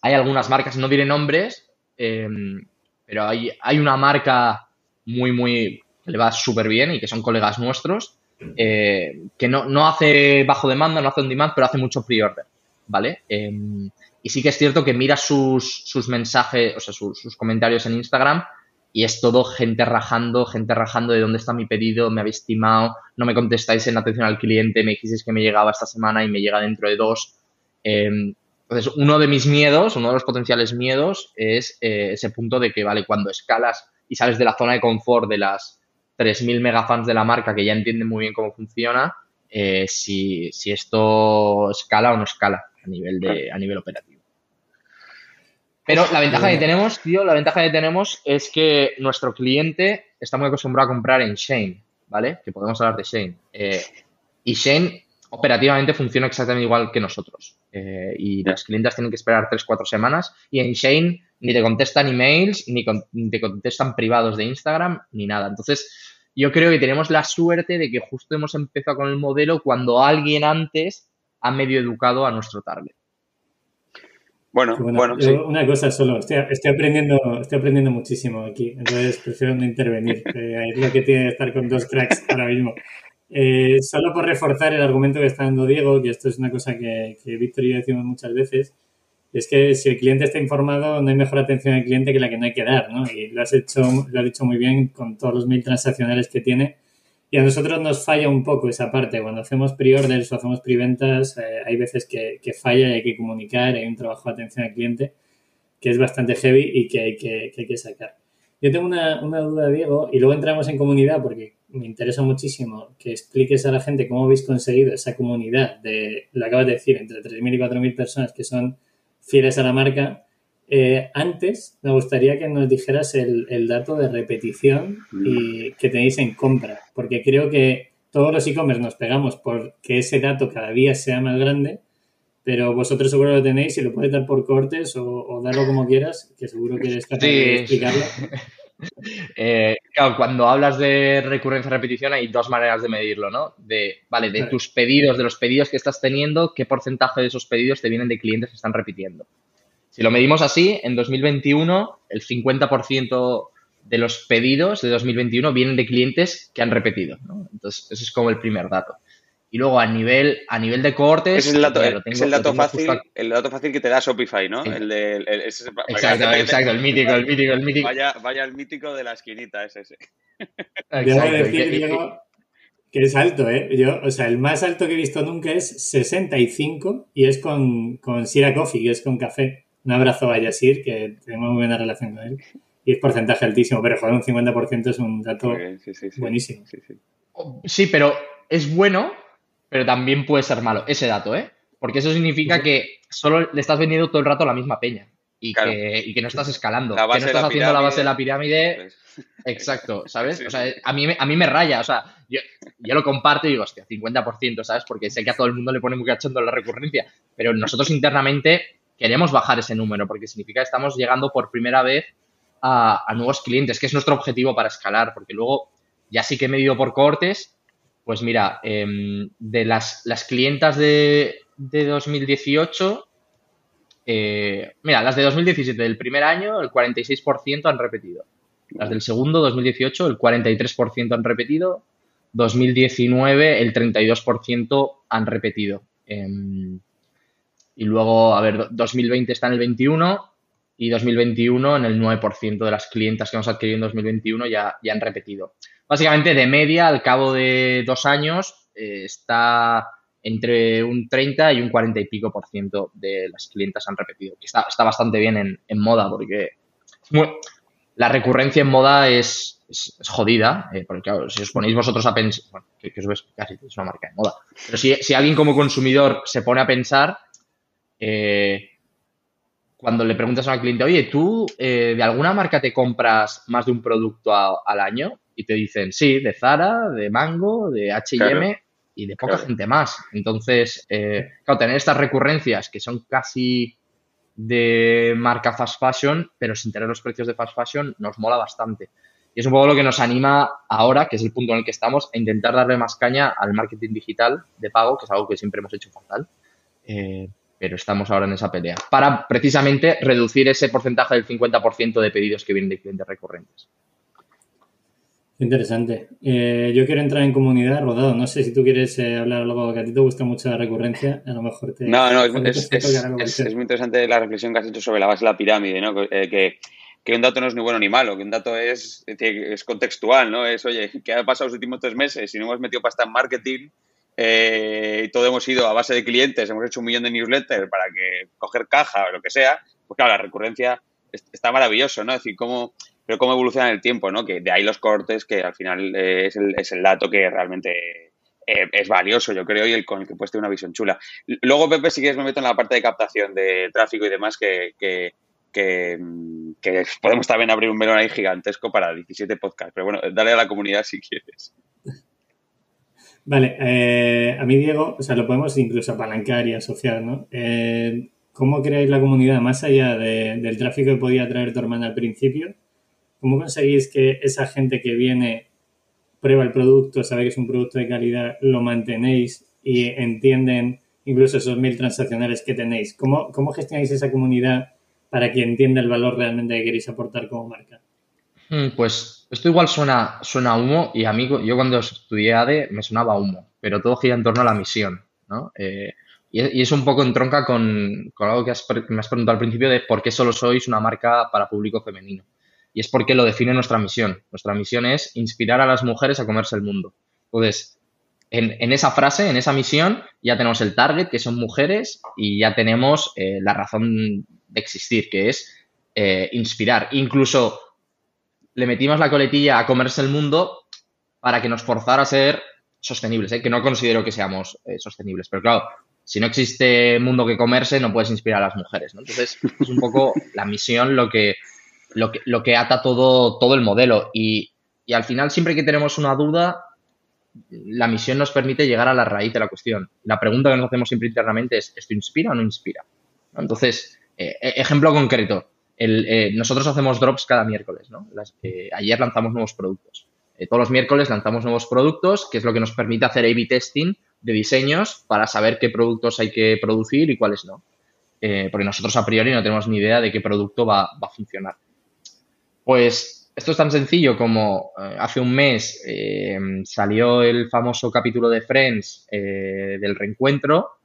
hay algunas marcas, no diré nombres, em, pero hay, hay una marca muy, muy, que le va súper bien y que son colegas nuestros, eh, que no, no, hace bajo demanda, no hace on demand, pero hace mucho pre-order, ¿vale? Em, y sí que es cierto que mira sus, sus mensajes, o sea, sus, comentarios en Instagram y es todo gente rajando, gente rajando de dónde está mi pedido, me habéis estimado, no me contestáis en atención al cliente, me dijisteis que me llegaba esta semana y me llega dentro de dos. Em, entonces, uno de mis miedos, uno de los potenciales miedos es eh, ese punto de que, vale, cuando escalas y sales de la zona de confort de las 3.000 megafans de la marca que ya entienden muy bien cómo funciona, eh, si, esto escala o no escala a nivel, de, a nivel operativo. Pero la ventaja que tenemos, tío, la ventaja que tenemos es que nuestro cliente está muy acostumbrado a comprar en Shane, ¿vale? Que podemos hablar de Shane. Eh, y Shane operativamente funciona exactamente igual que nosotros. Eh, y las clientes tienen que esperar 3-4 semanas. Y en Shane ni te contestan emails, ni, te contestan privados de Instagram, ni nada. Entonces, yo creo que tenemos la suerte de que justo hemos empezado con el modelo cuando alguien antes ha medio educado a nuestro target. Bueno, bueno, sí. Una cosa solo, estoy, aprendiendo, estoy aprendiendo muchísimo aquí, entonces prefiero no intervenir. (laughs) es lo que tiene que estar con dos cracks ahora mismo. Eh, solo por reforzar el argumento que está dando Diego, que esto es una cosa que, que Víctor y yo decimos muchas veces, es que si el cliente está informado, no hay mejor atención al cliente que la que no hay que dar, ¿no? Y lo has hecho, lo has dicho muy bien con todos los mil transaccionales que tiene. Y a nosotros nos falla un poco esa parte. Cuando hacemos pre-orders o hacemos pre-ventas, eh, hay veces que, que, falla y hay que comunicar, hay un trabajo de atención al cliente que es bastante heavy y que hay que, sacar. Yo tengo una, una, duda, Diego, y luego entramos en comunidad porque me interesa muchísimo que expliques a la gente cómo habéis conseguido esa comunidad de, lo acabas de decir, entre 3.000 y 4.000 personas que son fieles a la marca. Eh, antes, me gustaría que nos dijeras el, el dato de repetición y que tenéis en compra, porque creo que todos los e-commerce nos pegamos por que ese dato cada día sea más grande, pero vosotros seguro lo tenéis y lo podéis dar por cortes o, o darlo como quieras, que seguro que es capaz de explicarlo. (laughs) Eh, claro, cuando hablas de recurrencia repetición hay dos maneras de medirlo, ¿no? De, vale, de tus pedidos, de los pedidos que estás teniendo, ¿qué porcentaje de esos pedidos te vienen de clientes que están repitiendo? Si lo medimos así, en 2021 el 50% de los pedidos de 2021 vienen de clientes que han repetido, ¿no? Entonces, ese es como el primer dato. Y luego a nivel, a nivel de cohortes. Es el dato, tengo, es el dato fácil, el dato fácil que te da Shopify, ¿no? Sí. El de, el, ese, exacto, exacto, el mítico, el mítico, el mítico. Vaya, vaya el mítico de la esquinita, es ese. Debo decir, Diego, que es alto, ¿eh? Yo, o sea, el más alto que he visto nunca es 65 y es con, con Sira Coffee, que es con café. Un abrazo a Yasir, que tenemos muy buena relación con él. Y es porcentaje altísimo, pero joder, un 50% es un dato sí, sí, sí, buenísimo. Sí, pero es bueno, pero también puede ser malo ese dato, ¿eh? Porque eso significa que solo le estás vendiendo todo el rato a la misma peña y, claro. que, y que, no estás escalando, que no estás haciendo pirámide, la base de la pirámide. Exacto, ¿sabes? O sea, a mí, a mí me raya, o sea, yo, yo lo comparto y digo, hostia, 50%, ¿sabes? Porque sé que a todo el mundo le pone muy cachondo la recurrencia, pero nosotros internamente queremos bajar ese número porque significa que estamos llegando por primera vez a, a nuevos clientes, que es nuestro objetivo para escalar, porque luego ya sí que he medido por cohortes pues mira, eh, de las, clientas de, de 2018, eh, mira, las de 2017 del primer año, el 46% han repetido. Las del segundo, 2018, el 43% han repetido. 2019, el 32% han repetido. Eh, y luego, a ver, 2020 está en el 21 y 2021 en el 9% de las clientas que hemos adquirido en 2021 ya, ya han repetido básicamente de media, al cabo de dos años, eh, está entre un 30 y un 40 y pico por ciento de las clientas han repetido. Que está, está bastante bien en, moda porque la recurrencia en moda es, es, jodida. Eh, porque claro, si os ponéis vosotros a pensar, bueno, que, os casi es una marca de moda, pero si, si alguien como consumidor se pone a pensar, eh, cuando le preguntas a un cliente, oye, ¿tú eh, de alguna marca te compras más de un producto a, al año? Y te dicen, sí, de Zara, de Mango, de H&M claro. y de poca claro. gente más. Entonces, eh, claro, tener estas recurrencias que son casi de marca fast fashion, pero sin tener los precios de fast fashion, nos mola bastante. Y es un poco lo que nos anima ahora, que es el punto en el que estamos, a intentar darle más caña al marketing digital de pago, que es algo que siempre hemos hecho fatal. Eh, pero estamos ahora en esa pelea, para precisamente reducir ese porcentaje del 50% de pedidos que vienen de clientes recurrentes. Interesante. Eh, yo quiero entrar en comunidad, Rodado. No sé si tú quieres eh, hablar algo que a ti te gusta mucho la recurrencia. A lo mejor te. No, no, es, es, es, es, muy interesante la reflexión que has hecho sobre la base de la pirámide, ¿no? Eh, que, que, un dato no es ni bueno ni malo, que un dato es, es contextual, ¿no? Es, oye, ¿qué ha pasado los últimos tres meses? Si no hemos metido pasta en marketing, eh, todo hemos ido a base de clientes, hemos hecho un millón de newsletters para que coger caja o lo que sea, pues claro, la recurrencia está maravilloso, ¿no? Es decir, cómo, pero cómo evoluciona en el tiempo, ¿no? Que de ahí los cortes, que al final eh, es, el, es, el, dato que realmente eh, es valioso, yo creo, y el con el que puedes tener una visión chula. Luego, Pepe, si quieres me meto en la parte de captación de tráfico y demás, que, que, que, que podemos también abrir un melón ahí gigantesco para 17 podcasts. Pero bueno, dale a la comunidad si quieres. Vale, eh, a mí, Diego, o sea, lo podemos incluso apalancar y asociar, ¿no? Eh, ¿Cómo creáis la comunidad más allá de, del tráfico que podía traer tu hermana al principio? ¿Cómo conseguís que esa gente que viene, prueba el producto, sabe que es un producto de calidad, lo mantenéis y entienden incluso esos mil transaccionales que tenéis. ¿Cómo, cómo gestionáis esa comunidad para que entienda el valor realmente que queréis aportar como marca? Hmm, pues esto igual suena, suena humo y a mí, yo cuando estudié ADE me sonaba humo, pero todo gira en torno a la misión, ¿no? Eh, y, es un poco en tronca con, algo que, me has preguntado al principio de por qué solo sois una marca para público femenino. Y es porque lo define nuestra misión. Nuestra misión es inspirar a las mujeres a comerse el mundo. Entonces, en, esa frase, en esa misión, ya tenemos el target, que son mujeres, y ya tenemos eh, la razón de existir, que es eh, inspirar. Incluso le metimos la coletilla a comerse el mundo para que nos forzara a ser sostenibles, ¿eh? que no considero que seamos sostenibles. Pero claro, si no existe mundo que comerse, no puedes inspirar a las mujeres. ¿no? Entonces, es un poco la misión lo que, lo que, ata todo, todo el modelo. Y, al final, siempre que tenemos una duda, la misión nos permite llegar a la raíz de la cuestión. La pregunta que nos hacemos siempre internamente es, ¿esto inspira o no inspira? Entonces, eh, e, ejemplo concreto. Eh, nosotros hacemos drops cada miércoles. ¿no? Eh, ayer lanzamos nuevos productos. todos los miércoles lanzamos nuevos productos, que es lo que nos permite hacer A-B testing de diseños para saber qué productos hay que producir y cuáles no. Eh, porque nosotros a priori no tenemos ni idea de qué producto va, a funcionar. Pues esto es tan sencillo como eh, hace un mes eh, salió el famoso capítulo de Friends del reencuentro.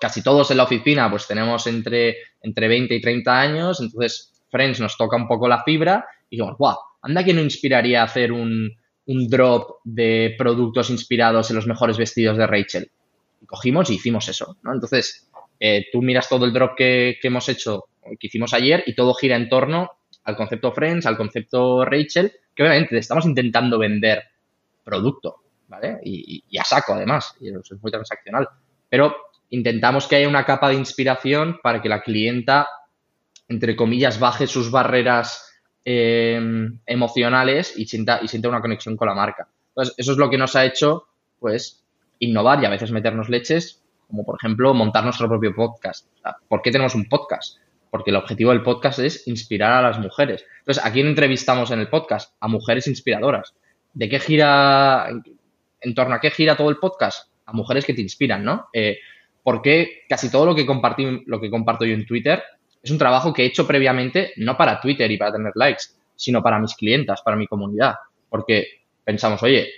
Casi todos en la oficina pues tenemos entre, entre 20 y 30 años, entonces Friends nos toca un poco la fibra y digo, guau, anda que no inspiraría hacer un, un drop de productos inspirados en los mejores vestidos de Rachel. Y cogimos y hicimos eso, ¿no? Entonces, eh, tú miras todo el drop que, hemos hecho, que hicimos ayer, y todo gira en torno al concepto Friends, al concepto Rachel, que obviamente estamos intentando vender producto, ¿vale? Y, a saco, además, y es muy transaccional. Pero intentamos que haya una capa de inspiración para que la clienta, entre comillas, baje sus barreras Em, emocionales y sienta, y sienta una conexión con la marca. Entonces, eso es lo que nos ha hecho, pues, innovar y a veces meternos leches, como por ejemplo montar nuestro propio podcast. ¿Por qué tenemos un podcast? Porque el objetivo del podcast es inspirar a las mujeres. Entonces, ¿a quién entrevistamos en el podcast? A mujeres inspiradoras. ¿De qué gira, en torno a qué gira todo el podcast? A mujeres que te inspiran, ¿no? Eh, porque casi todo lo que, compartí, lo que comparto yo en Twitter es un trabajo que he hecho previamente no para Twitter y para tener likes, sino para mis clientas, para mi comunidad. Porque pensamos, oye,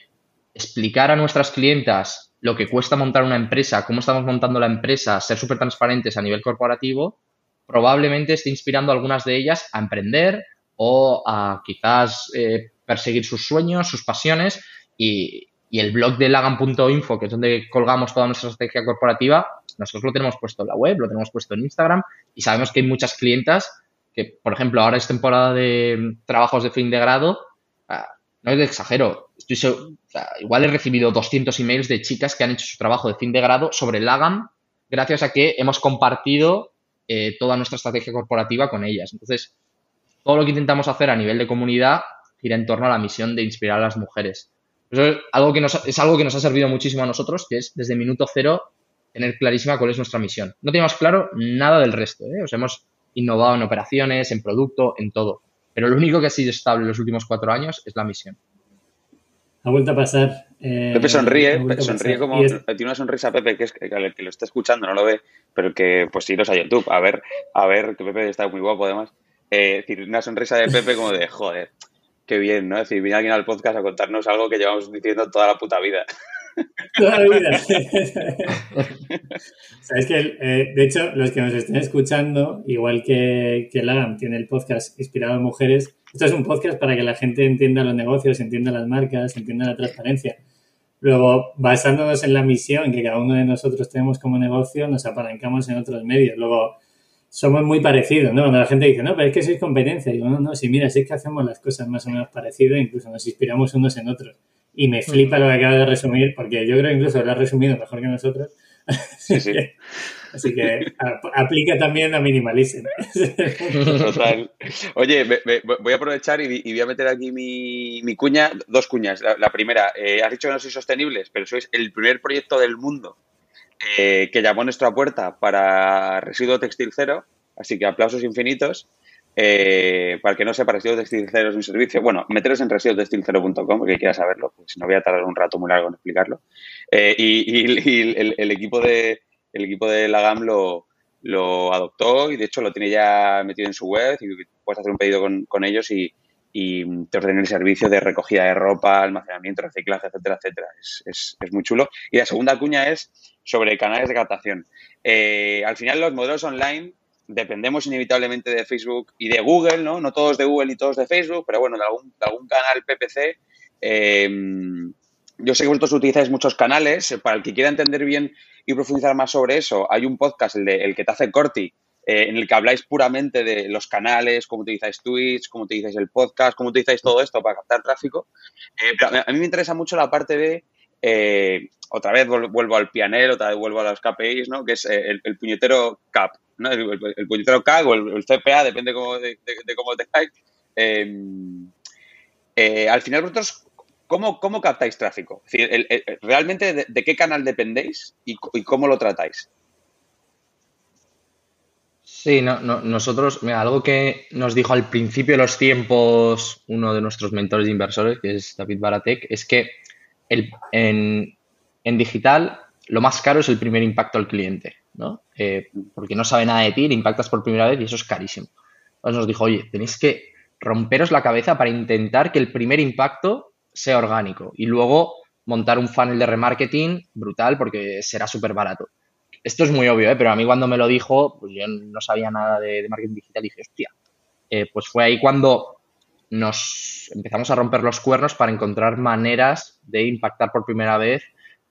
explicar a nuestras clientas lo que cuesta montar una empresa, cómo estamos montando la empresa, ser súper transparentes a nivel corporativo, probablemente esté inspirando a algunas de ellas a emprender o a quizás eh, perseguir sus sueños, sus pasiones y, y el blog de lagan.info, que es donde colgamos toda nuestra estrategia corporativa, nosotros lo tenemos puesto en la web, lo tenemos puesto en Instagram y sabemos que hay muchas clientas que, por ejemplo, ahora es temporada de trabajos de fin de grado, ah, no es de exagero, estoy igual he recibido 200 emails de chicas que han hecho su trabajo de fin de grado sobre Lagam gracias a que hemos compartido eh, toda nuestra estrategia corporativa con ellas. Entonces, todo lo que intentamos hacer a nivel de comunidad gira en torno a la misión de inspirar a las mujeres. Eso es algo que nos, es algo que nos ha servido muchísimo a nosotros, que es desde minuto cero tener clarísima cuál es nuestra misión. No teníamos claro nada del resto, ¿eh? O sea, hemos innovado en operaciones, en producto, en todo. Pero lo único que ha sido estable en los últimos cuatro años es la misión. Ha vuelto a pasar. Eh, Pepe sonríe, sonríe como. Tiene una sonrisa Pepe que es que, que, lo está escuchando, no lo ve, pero que pues iros a YouTube a ver, a ver que Pepe está muy guapo además. Eh, decir, una sonrisa de Pepe como de joder, qué bien, ¿no? Es decir, viene alguien al podcast a contarnos algo que llevamos diciendo toda la puta vida. (laughs) Toda la vida. (laughs) Sabes que, eh, de hecho, los que nos estén escuchando, igual que, que Lagam tiene el podcast inspirado en mujeres, esto es un podcast para que la gente entienda los negocios, entienda las marcas, entienda la transparencia. Luego, basándonos en la misión que cada uno de nosotros tenemos como negocio, nos apalancamos en otros medios. Luego, somos muy parecidos, ¿no? Cuando la gente dice, no, pero es que sois competencia. Digo, no, no, si mira, es que hacemos las cosas más o menos parecidas, incluso nos inspiramos unos en otros. Y me flipa lo que acabas de resumir, porque yo creo que incluso lo has resumido mejor que nosotros. Sí, sí. (laughs) Así que aplica también a Minimalism. (laughs) Total. Oye, voy a aprovechar y, voy a meter aquí mi, cuña, dos cuñas. La, primera, eh, has dicho que no sois sostenibles, pero sois el primer proyecto del mundo eh, que llamó a nuestra puerta para residuo textil cero, así que aplausos infinitos. Eh, para que no sepa, Residuo Textil Cero es un servicio. Bueno, meteros en residotextilcero.com porque quiera saberlo, porque si no voy a tardar un rato muy largo en explicarlo. Eh, y, el, equipo de, el equipo de la GAM lo, lo adoptó y de hecho lo tiene ya metido en su web y puedes hacer un pedido con, con ellos y, y te ordenen el servicio de recogida de ropa, almacenamiento, reciclaje, etcétera, etcétera. Es, es, es, muy chulo. Y la segunda cuña es sobre canales de captación. Eh, al final los modelos online dependemos inevitablemente de Facebook y de Google, ¿no? No todos de Google y todos de Facebook, pero bueno, de algún, de algún canal PPC. Eh, yo sé que vosotros utilizáis muchos canales. Para el que quiera entender bien y profundizar más sobre eso, hay un podcast, el, de, el que te hace Corti, eh, en el que habláis puramente de los canales, cómo utilizáis Twitch, cómo utilizáis el podcast, cómo utilizáis todo esto para captar tráfico. Eh, a mí me interesa mucho la parte de, eh, otra vez vuelvo al pianel, otra vez vuelvo a los KPIs, ¿no? que es el, puñetero CAP, ¿no? el, puñetero CAP o el, CPA, depende de, de, de cómo tengáis. al final vosotros ¿Cómo, ¿Cómo, captáis tráfico? Es decir, ¿realmente de, qué canal dependéis y, cómo lo tratáis? Sí, no, no, nosotros, mira, algo que nos dijo al principio de los tiempos uno de nuestros mentores de inversores, que es David Baratek, es que el, en, en, digital lo más caro es el primer impacto al cliente, ¿no? Eh, porque no sabe nada de ti, le impactas por primera vez y eso es carísimo. Entonces nos dijo, oye, tenéis que romperos la cabeza para intentar que el primer impacto sea orgánico y luego montar un funnel de remarketing brutal porque será súper barato. Esto es muy obvio, ¿eh? pero a mí cuando me lo dijo, pues yo no sabía nada de, marketing digital y dije, hostia, eh, pues fue ahí cuando nos empezamos a romper los cuernos para encontrar maneras de impactar por primera vez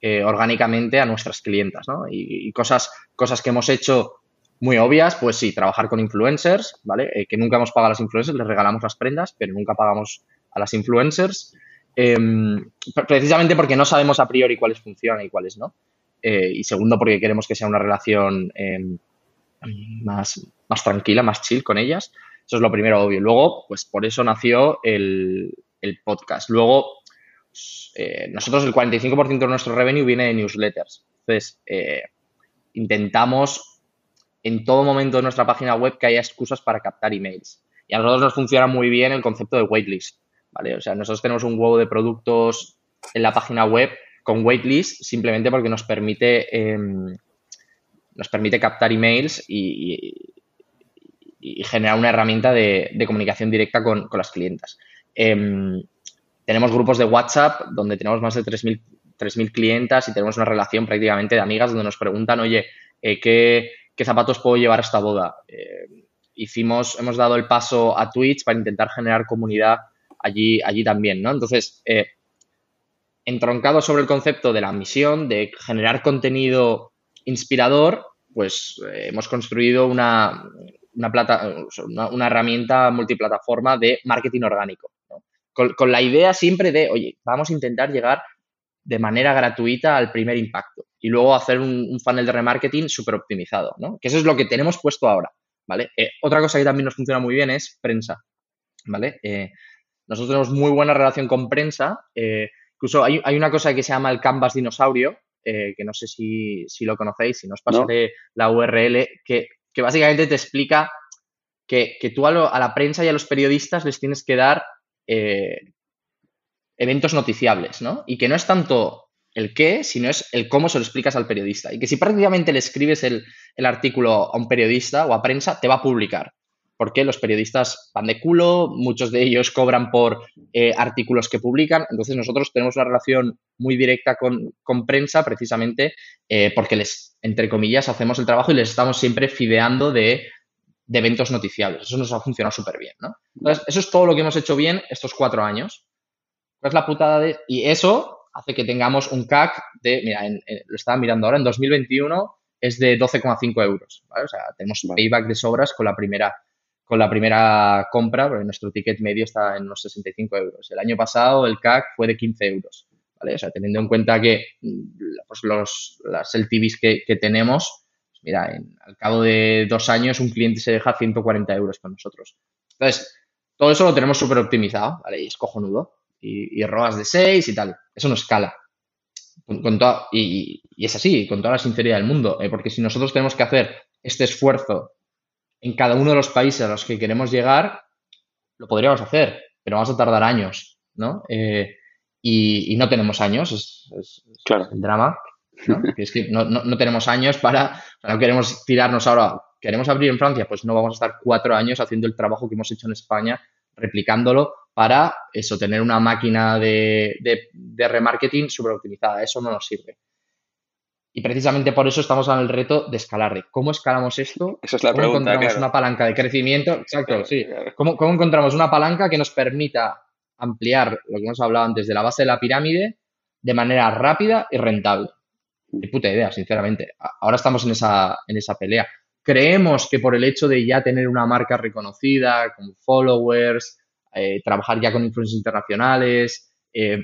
eh, orgánicamente a nuestras clientas, ¿no? Y, cosas, cosas que hemos hecho muy obvias, pues sí, trabajar con influencers, ¿vale? Eh, que nunca hemos pagado a las influencers, les regalamos las prendas, pero nunca pagamos a las influencers. Eh, precisamente porque no sabemos a priori cuáles funcionan y cuáles no. Eh, y segundo, porque queremos que sea una relación eh, más, más tranquila, más chill con ellas. Eso es lo primero obvio. Luego, pues por eso nació el, el podcast. Luego, eh, nosotros el 45% de nuestro revenue viene de newsletters. Entonces, intentamos en todo momento de nuestra página web que haya excusas para captar emails. Y a nosotros nos funciona muy bien el concepto de waitlist. ¿vale? O sea, nosotros tenemos un huevo de productos en la página web con waitlist simplemente porque nos permite, eh, nos permite captar emails y, generar una herramienta de, comunicación directa con, las clientas. Eh, tenemos grupos de WhatsApp donde tenemos más de 3.000 clientas y tenemos una relación prácticamente de amigas donde nos preguntan, oye, eh, ¿qué, ¿qué, zapatos puedo llevar a esta boda? Eh, hicimos, hemos dado el paso a Twitch para intentar generar comunidad allí, allí también, ¿no? Entonces, eh, entroncado sobre el concepto de la misión, de generar contenido inspirador, pues eh, hemos construido una, una, plata, una, herramienta multiplataforma de marketing orgánico. Con, la idea siempre de, oye, vamos a intentar llegar de manera gratuita al primer impacto y luego hacer un, un funnel de remarketing súper optimizado, ¿no? Que eso es lo que tenemos puesto ahora, ¿vale? Eh, otra cosa que también nos funciona muy bien es prensa, ¿vale? Eh, nosotros tenemos muy buena relación con prensa, Incluso hay, hay, una cosa que se llama el Canvas Dinosaurio, eh, que no sé si, si, lo conocéis, si nos pasaré no. la URL, que, que, básicamente te explica que, que tú a, lo, a, la prensa y a los periodistas les tienes que dar eh, eventos noticiables, ¿no? Y que no es tanto el qué, sino es el cómo se lo explicas al periodista. Y que si prácticamente le escribes el, el artículo a un periodista o a prensa, te va a publicar porque los periodistas van de culo, muchos de ellos cobran por eh, artículos que publican, entonces nosotros tenemos una relación muy directa con, con prensa precisamente eh, porque les, entre comillas, hacemos el trabajo y les estamos siempre fideando de, de eventos noticiables. Eso nos ha funcionado súper bien, ¿no? Entonces, eso es todo lo que hemos hecho bien estos cuatro años. es la putada de...? Y eso hace que tengamos un CAC de, mira, en, en, lo estaba mirando ahora, en 2021 es de 12,5 euros, ¿vale? O sea, tenemos payback de sobras con la primera con la primera compra, porque nuestro ticket medio está en unos 65 euros. El año pasado el CAC fue de 15 euros. ¿vale? O sea, teniendo en cuenta que pues, los, las LTVs que, que tenemos, pues mira, en, al cabo de dos años un cliente se deja 140 euros con nosotros. Entonces, todo eso lo tenemos súper optimizado, ¿vale? Y es cojonudo. Y, y ROAS de 6 y tal. Eso no escala. Con, con y, y, es así, con toda la sinceridad del mundo. ¿eh? Porque si nosotros tenemos que hacer este esfuerzo en cada uno de los países a los que queremos llegar, lo podríamos hacer, pero vamos a tardar años, ¿no? Eh, y, y, no tenemos años, es, es, claro. el drama. ¿no? (laughs) es que no, no, tenemos años para, no queremos tirarnos ahora, queremos abrir en Francia, pues no vamos a estar cuatro años haciendo el trabajo que hemos hecho en España, replicándolo para eso, tener una máquina de, de, de remarketing súper optimizada. Eso no nos sirve. Y precisamente por eso estamos en el reto de escalar. ¿Cómo escalamos esto? Esa es la ¿Cómo pregunta. encontramos una palanca de crecimiento? Exacto, sí. ¿Cómo, ¿Cómo, encontramos una palanca que nos permita ampliar lo que hemos hablado antes de la base de la pirámide de manera rápida y rentable? De puta idea, sinceramente. Ahora estamos en esa, en esa pelea. Creemos que por el hecho de ya tener una marca reconocida, con followers, eh, trabajar ya con influencers internacionales, eh,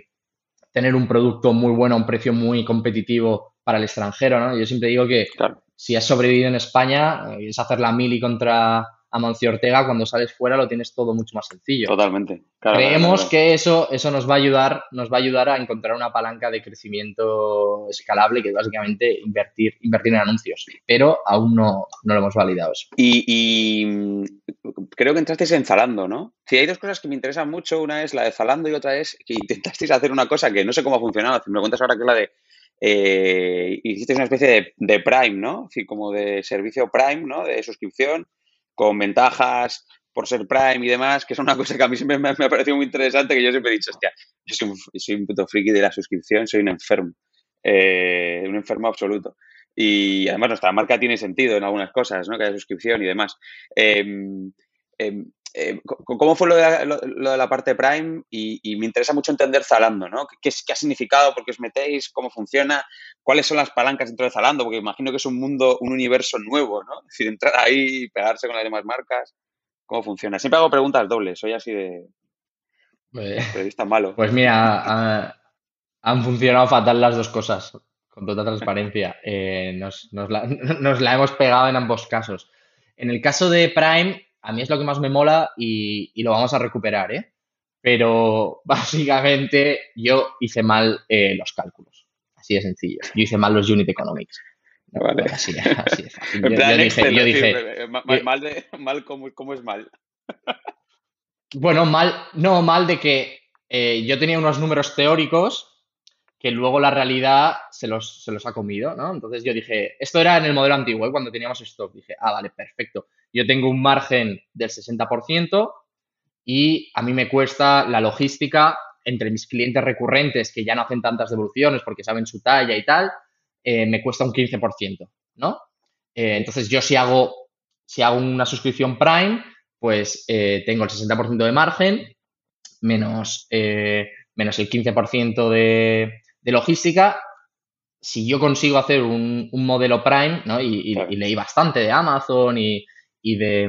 tener un producto muy bueno a un precio muy competitivo para el extranjero, ¿no? Yo siempre digo que si has sobrevivido en España, eh, es hacer la mili contra Amancio Ortega, cuando sales fuera lo tienes todo mucho más sencillo. Totalmente. Creemos que eso, eso nos va a ayudar, nos va a ayudar a encontrar una palanca de crecimiento escalable, que es básicamente invertir, invertir en anuncios. Pero aún no, no lo hemos validado eso. Y, mm, creo que entrasteis en Zalando, ¿no? Sí, hay dos cosas que me interesan mucho. Una es la de Zalando y otra es que intentasteis hacer una cosa que no sé cómo ha funcionado. Me cuentas ahora que es la de eh, hiciste una especie de, de, Prime, ¿no? Decir, como de servicio Prime, ¿no? De suscripción, con ventajas por ser Prime y demás, que es una (laughs) cosa que a mí siempre me, ha parecido muy interesante, que yo siempre he dicho, hostia, yo soy un, soy un puto friki de la suscripción, soy un enfermo, eh, un enfermo absoluto. Y además nuestra marca tiene sentido en algunas cosas, ¿no? Que haya suscripción y demás. Eh, eh, ¿Cómo fue lo de, la, parte Prime? Y, me interesa mucho entender Zalando, ¿no? ¿Qué, ¿Qué, ha significado? ¿Por qué os metéis? ¿Cómo funciona? ¿Cuáles son las palancas dentro de Zalando? Porque imagino que es un mundo, un universo nuevo, ¿no? Es decir, entrar ahí y pegarse con las demás marcas. ¿Cómo funciona? Siempre hago preguntas dobles, soy así de pues, periodista malo. Pues mira, han funcionado fatal las dos cosas, con toda transparencia. Eh, nos, nos, la, (laughs) nos la hemos pegado en ambos casos. En el caso de Prime, a mí es lo que más me mola y, lo vamos a recuperar, ¿eh? Pero (laughs) básicamente yo hice mal eh, los cálculos. Así de sencillo. Yo hice mal los unit economics. Vale. Así, (laughs) así de fácil. Yo, dije, yo dije mal, de, mal ¿cómo, es mal? Bueno, mal, no, mal de que eh, yo tenía unos números teóricos que luego la realidad se los, se los ha comido, ¿no? Entonces yo dije, esto era en el modelo antiguo, ¿eh? cuando teníamos stock. Dije, ah, vale, perfecto. Yo tengo un margen del 60% y a mí me cuesta la logística entre mis clientes recurrentes que ya no hacen tantas devoluciones porque saben su talla y tal, eh, me cuesta un 15%, ¿no? Eh, entonces yo si hago, si hago una suscripción Prime, pues tengo el 60% de margen menos, menos el 15% de, de logística, si yo consigo hacer un, modelo Prime, ¿no? Y, leí bastante de Amazon y, de,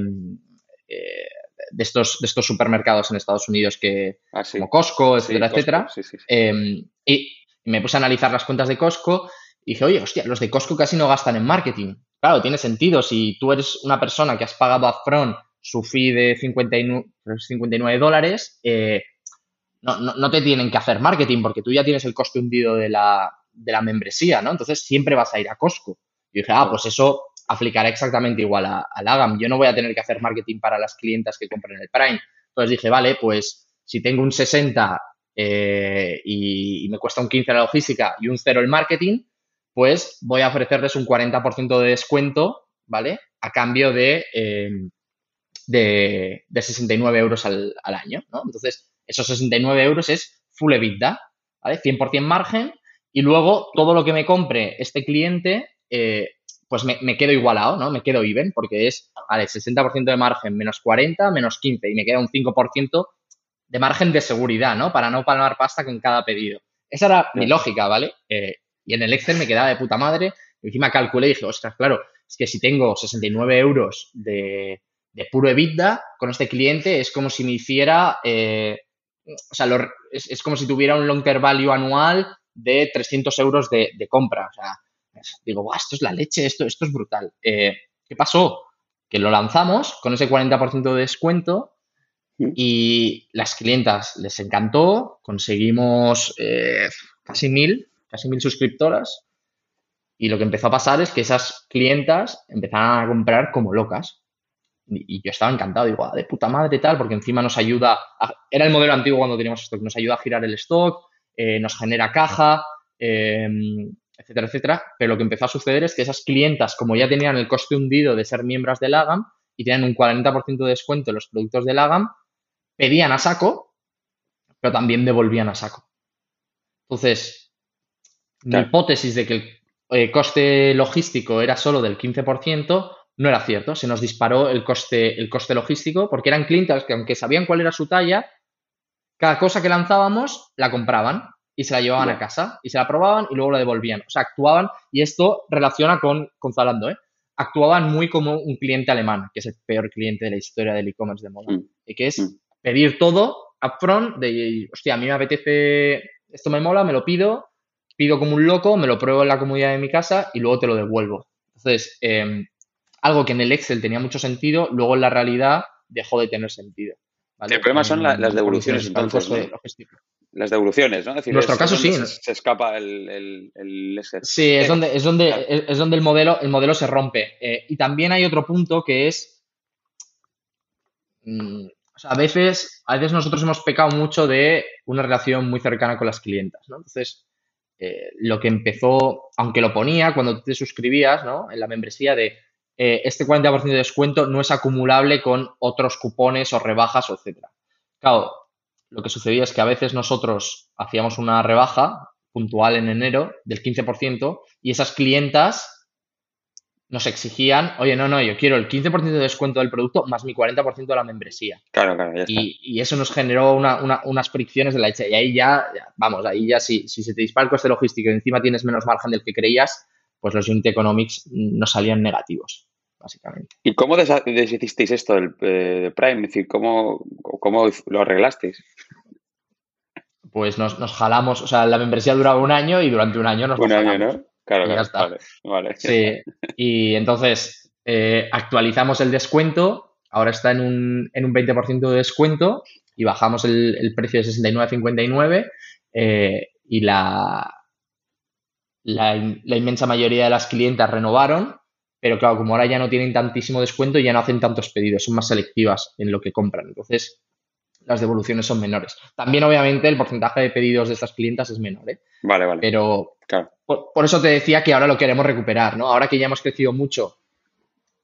eh, de, estos, de estos supermercados en Estados Unidos que, ah, como Costco, etcétera, etcétera. Em, y me puse a analizar las cuentas de Costco y dije, oye, hostia, los de Costco casi no gastan en marketing. Claro, tiene sentido. Si tú eres una persona que has pagado a Front su fee de 59, 59 dólares, eh, no, no, no, te tienen que hacer marketing porque tú ya tienes el coste hundido de la, de la membresía, ¿no? Entonces siempre vas a ir a Costco. Y dije, ah, pues eso aplicará exactamente igual a, a Lagam. Yo no voy a tener que hacer marketing para las clientas que compren el Prime. Entonces dije, vale, pues si tengo un 60 eh, y, me cuesta un 15 la logística y un 0 el marketing, pues voy a ofrecerles un 40% de descuento, ¿vale? A cambio de, eh, de, de, 69 euros al, al año, ¿no? Entonces, esos 69 euros es full EBITDA, ¿vale? 100% margen y luego todo lo que me compre este cliente, eh, pues me, quedo igualado, ¿no? Me quedo even porque es, vale, 60% de margen menos 40, menos 15 y me queda un 5% de margen de seguridad, ¿no? Para no palmar pasta con cada pedido. Esa era mi lógica, ¿vale? Eh, y en el Excel me quedaba de puta madre. encima calculé y dije, ostras, claro, es que si tengo 69 euros de, de puro EBITDA con este cliente, es como si me hiciera eh, o sea, es, como si tuviera un long term value anual de 300 euros de, compra. O sea, digo, esto es la leche, esto, esto es brutal. Eh, ¿Qué pasó? Que lo lanzamos con ese 40% de descuento y las clientas les encantó, conseguimos eh, casi mil, casi mil suscriptoras y lo que empezó a pasar es que esas clientas empezaron a comprar como locas y yo estaba encantado, digo, ah, de puta madre tal, porque encima nos ayuda, era el modelo antiguo cuando teníamos stock, nos ayuda a girar el stock, eh, nos genera caja, em, etcétera, etcétera. Pero lo que empezó a suceder es que esas clientas, como ya tenían el coste hundido de ser miembros de Lagam y tenían un 40% de descuento en los productos de Lagam, pedían a saco, pero también devolvían a saco. Entonces, la hipótesis de que el eh, coste logístico era solo del 15%, no era cierto. Se nos disparó el coste, el coste logístico porque eran clientes que, aunque sabían cuál era su talla, cada cosa que lanzábamos la compraban y se la llevaban a casa y se la probaban y luego la devolvían. O sea, actuaban, y esto relaciona con, con Zalando, ¿eh? actuaban muy como un cliente alemán, que es el peor cliente de la historia del e-commerce de moda, mm. y que es mm. pedir todo upfront de, hostia, a mí me apetece, esto me mola, me lo pido, pido como un loco, me lo pruebo en la comodidad de mi casa y luego te lo devuelvo. Entonces, em, algo que en el Excel tenía mucho sentido, luego en la realidad dejó de tener sentido. El problema son las devoluciones entonces. Las devoluciones, ¿no? en nuestro caso sí. Se, escapa el, Excel. Sí, es donde, es donde, es donde el, modelo, el modelo se rompe. Eh, y también hay otro punto que es. Mm, o sea, a veces, a veces nosotros hemos pecado mucho de una relación muy cercana con las clientas, ¿no? Entonces, eh, lo que empezó, aunque lo ponía cuando te suscribías, ¿no? En la membresía de eh, este 40% de descuento no es acumulable con otros cupones o rebajas, etcétera. Claro, lo que sucedía es que a veces nosotros hacíamos una rebaja puntual en enero del 15% y esas clientas nos exigían, oye, no, no, yo quiero el 15% de descuento del producto más mi 40% de la membresía. Claro, claro, ya Y, eso nos generó unas fricciones de la hecha. Y ahí ya, vamos, ahí ya si, si se te dispara el coste logístico y encima tienes menos margen del que creías, pues los unit economics no salían negativos básicamente. ¿Y cómo deshicisteis esto del eh, Prime? Es decir, ¿cómo, ¿cómo, lo arreglasteis? Pues nos, jalamos, o sea, la membresía duraba un año y durante un año nos Un año, ¿no? Claro, claro. Ya está. Vale, Sí, y entonces eh, actualizamos el descuento, ahora está en un, en un 20% de descuento y bajamos el, precio de 69,59 eh, y la, la, la, inmensa mayoría de las clientas renovaron pero claro, como ahora ya no tienen tantísimo descuento, ya no hacen tantos pedidos, son más selectivas en lo que compran. Entonces, las devoluciones son menores. También, obviamente, el porcentaje de pedidos de estas clientas es menor. ¿eh? Vale, vale. Pero por, eso te decía que ahora lo queremos recuperar, ¿no? Ahora que ya hemos crecido mucho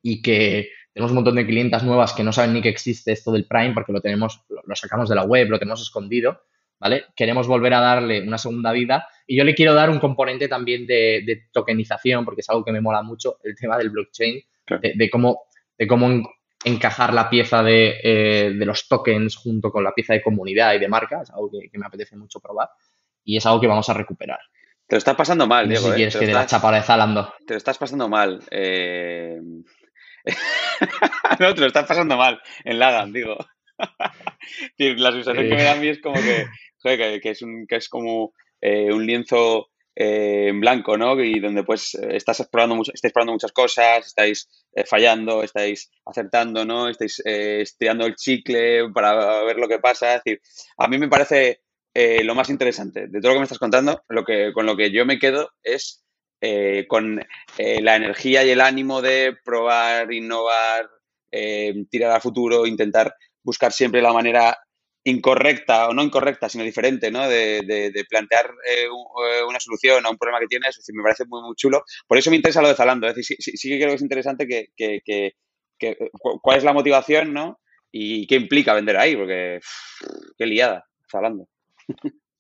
y que tenemos un montón de clientas nuevas que no saben ni que existe esto del Prime porque lo tenemos, lo sacamos de la web, lo tenemos escondido, ¿vale? Queremos volver a darle una segunda vida y yo le quiero dar un componente también de, tokenización porque es algo que me mola mucho, el tema del blockchain, de, cómo, de cómo encajar la pieza eh, de, los tokens junto con la pieza de comunidad y de marca, es algo que, me apetece mucho probar y es algo que vamos a recuperar. Te lo estás pasando mal, Diego. Si ¿eh? quieres que de la chapa de Zalando. Te lo estás pasando mal. Eh... (laughs) no, te lo estás pasando mal en Lagan, digo. (laughs) la sensación que me da a mí es como que que, es, un, que es como eh, un lienzo eh, en blanco, ¿no? Y donde pues estás explorando estáis explorando muchas cosas, estáis eh, fallando, estáis acertando, ¿no? Estáis estirando el chicle para ver lo que pasa. Es decir, a mí me parece lo más interesante de todo lo que me estás contando, lo que, con lo que yo me quedo es con la energía y el ánimo de probar, innovar, tirar al futuro, intentar buscar siempre la manera incorrecta o no incorrecta, sino diferente, ¿no? De, de, plantear eh, eh, una solución a un problema que tienes, es me parece muy, chulo. Por eso me interesa lo de Zalando, sí, sí, que creo que es interesante que, que, que, cuál es la motivación, ¿no? Y qué implica vender ahí, porque qué liada, Zalando.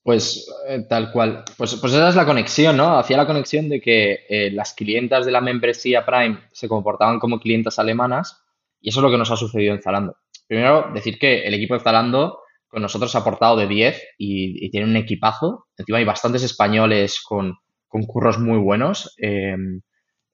Pues eh, tal cual. Pues, pues esa es la conexión, ¿no? Hacía la conexión de que las clientas de la membresía Prime se comportaban como clientas alemanas y eso es lo que nos ha sucedido en Zalando. Primero, decir que el equipo de Zalando con nosotros ha aportado de 10 y, tiene un equipazo. Encima hay bastantes españoles con, curros muy buenos. Em,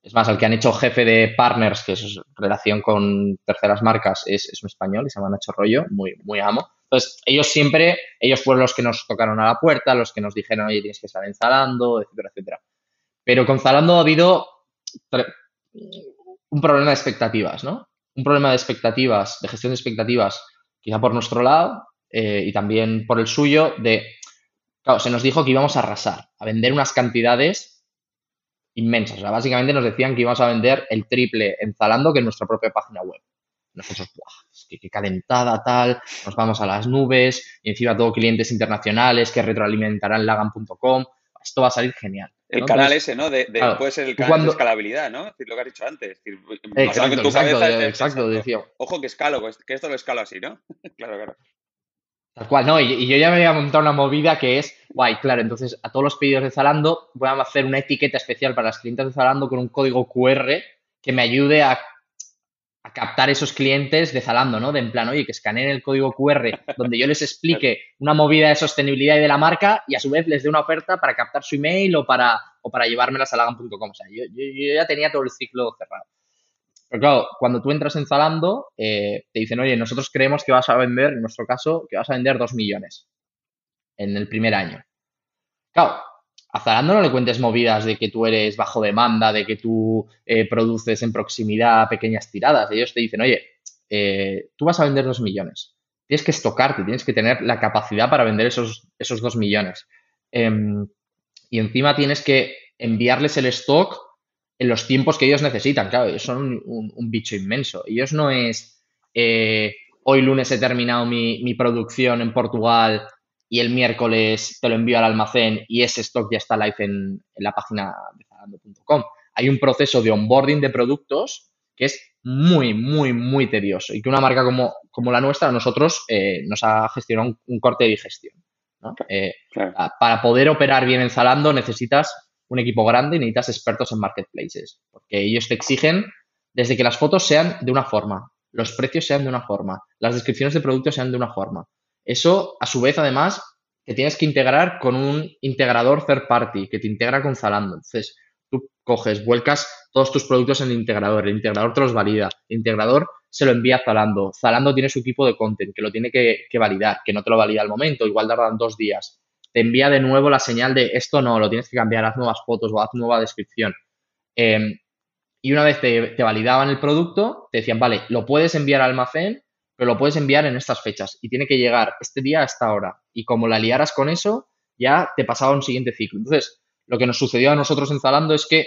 es más, el que han hecho jefe de partners, que es relación con terceras marcas, es, un español y se llama Nacho Rollo, muy, muy amo. Entonces, ellos siempre, ellos fueron los que nos tocaron a la puerta, los que nos dijeron, oye, tienes que estar en Zalando, etcétera, etcétera. Pero con Zalando ha habido un problema de expectativas, ¿no? Un problema de expectativas, de gestión de expectativas, quizá por nuestro lado, eh, y también por el suyo de, claro, se nos dijo que íbamos a arrasar, a vender unas cantidades inmensas. O sea, básicamente nos decían que íbamos a vender el triple en Zalando que en nuestra propia página web. Nosotros, ¡buah! que, calentada tal, nos vamos a las nubes, y encima todo clientes internacionales que retroalimentarán lagan.com. Esto va a salir genial. El canal ese, ¿no? De, puede ser el canal de escalabilidad, ¿no? Es decir, lo que has dicho antes. exacto, exacto, decía. Ojo que escalo, pues, que esto lo escalo así, ¿no? (laughs) claro, claro. Tal cual, no, y, yo ya me había montado una movida que es, guay, claro, entonces a todos los pedidos de Zalando voy a hacer una etiqueta especial para las clientes de Zalando con un código QR que me ayude a a captar esos clientes de Zalando, ¿no? De en plan, oye, que escaneen el código QR donde yo les explique una movida de sostenibilidad y de la marca y a su vez les dé una oferta para captar su email o para, o para llevármelas a lagan.com. O sea, yo, ya tenía todo el ciclo cerrado. Pero claro, cuando tú entras en Zalando, eh, te dicen, oye, nosotros creemos que vas a vender, en nuestro caso, que vas a vender dos millones en el primer año. Claro, a Zalando no le cuentes movidas de que tú eres bajo demanda, de que tú eh, produces en proximidad pequeñas tiradas. Ellos te dicen, oye, eh, tú vas a vender dos millones. Tienes que estocarte, tienes que tener la capacidad para vender esos, esos dos millones. Em, y encima tienes que enviarles el stock en los tiempos que ellos necesitan. Claro, ellos son un, bicho inmenso. Ellos no es, eh, hoy lunes he terminado mi, mi producción en Portugal y el miércoles te lo envío al almacén y ese stock ya está live en, la página de Zalando.com. Hay un proceso de onboarding de productos que es muy, muy, muy tedioso y que una marca como, como la nuestra a nosotros eh, nos ha gestionado un, corte de digestión. Eh, para poder operar bien en Zalando necesitas un equipo grande y necesitas expertos en marketplaces, porque ellos te exigen desde que las fotos sean de una forma, los precios sean de una forma, las descripciones de productos sean de una forma, eso, a su vez, además, te tienes que integrar con un integrador third party que te integra con Zalando. Entonces, tú coges, vuelcas todos tus productos en el integrador, el integrador te los valida, el integrador se lo envía a Zalando, Zalando tiene su equipo de content que lo tiene que, validar, que no te lo valida al momento, igual tardan dos días. Te envía de nuevo la señal de esto no, lo tienes que cambiar, haz nuevas fotos o haz nueva descripción. Em, y una vez te, te validaban el producto, te decían, vale, lo puedes enviar al almacén pero lo puedes enviar en estas fechas y tiene que llegar este día a esta hora. Y como la liaras con eso, ya te pasaba un siguiente ciclo. Entonces, lo que nos sucedió a nosotros en Zalando es que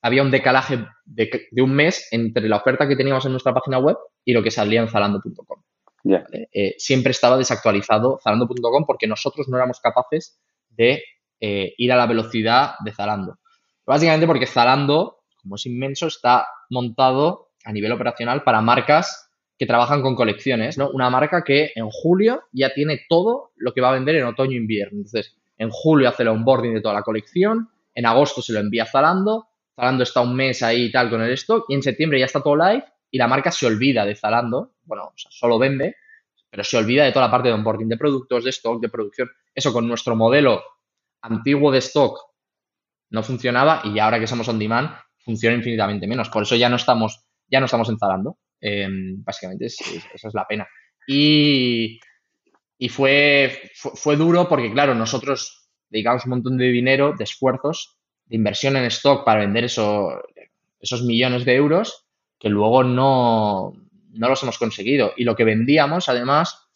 había un decalaje de, un mes entre la oferta que teníamos en nuestra página web y lo que salía en zalando.com. Eh, siempre estaba desactualizado zalando.com porque nosotros no éramos capaces de eh, ir a la velocidad de Zalando. Básicamente porque Zalando, como es inmenso, está montado a nivel operacional para marcas que trabajan con colecciones, ¿no? Una marca que en julio ya tiene todo lo que va a vender en otoño e invierno. Entonces, en julio hace el onboarding de toda la colección, en agosto se lo envía Zalando, Zalando está un mes ahí y tal con el stock, y en septiembre ya está todo live y la marca se olvida de Zalando, bueno, solo vende, pero se olvida de toda la parte de onboarding de productos, de stock, de producción. Eso con nuestro modelo antiguo de stock no funcionaba y ahora que somos on demand funciona infinitamente menos. Por eso ya no estamos, ya no estamos en Zalando. Em, básicamente, esa es la pena. Y, fue, fue, duro porque, claro, nosotros dedicamos un montón de dinero, de esfuerzos, de inversión en stock para vender eso, esos millones de euros que luego no, no los hemos conseguido. Y lo que vendíamos, además,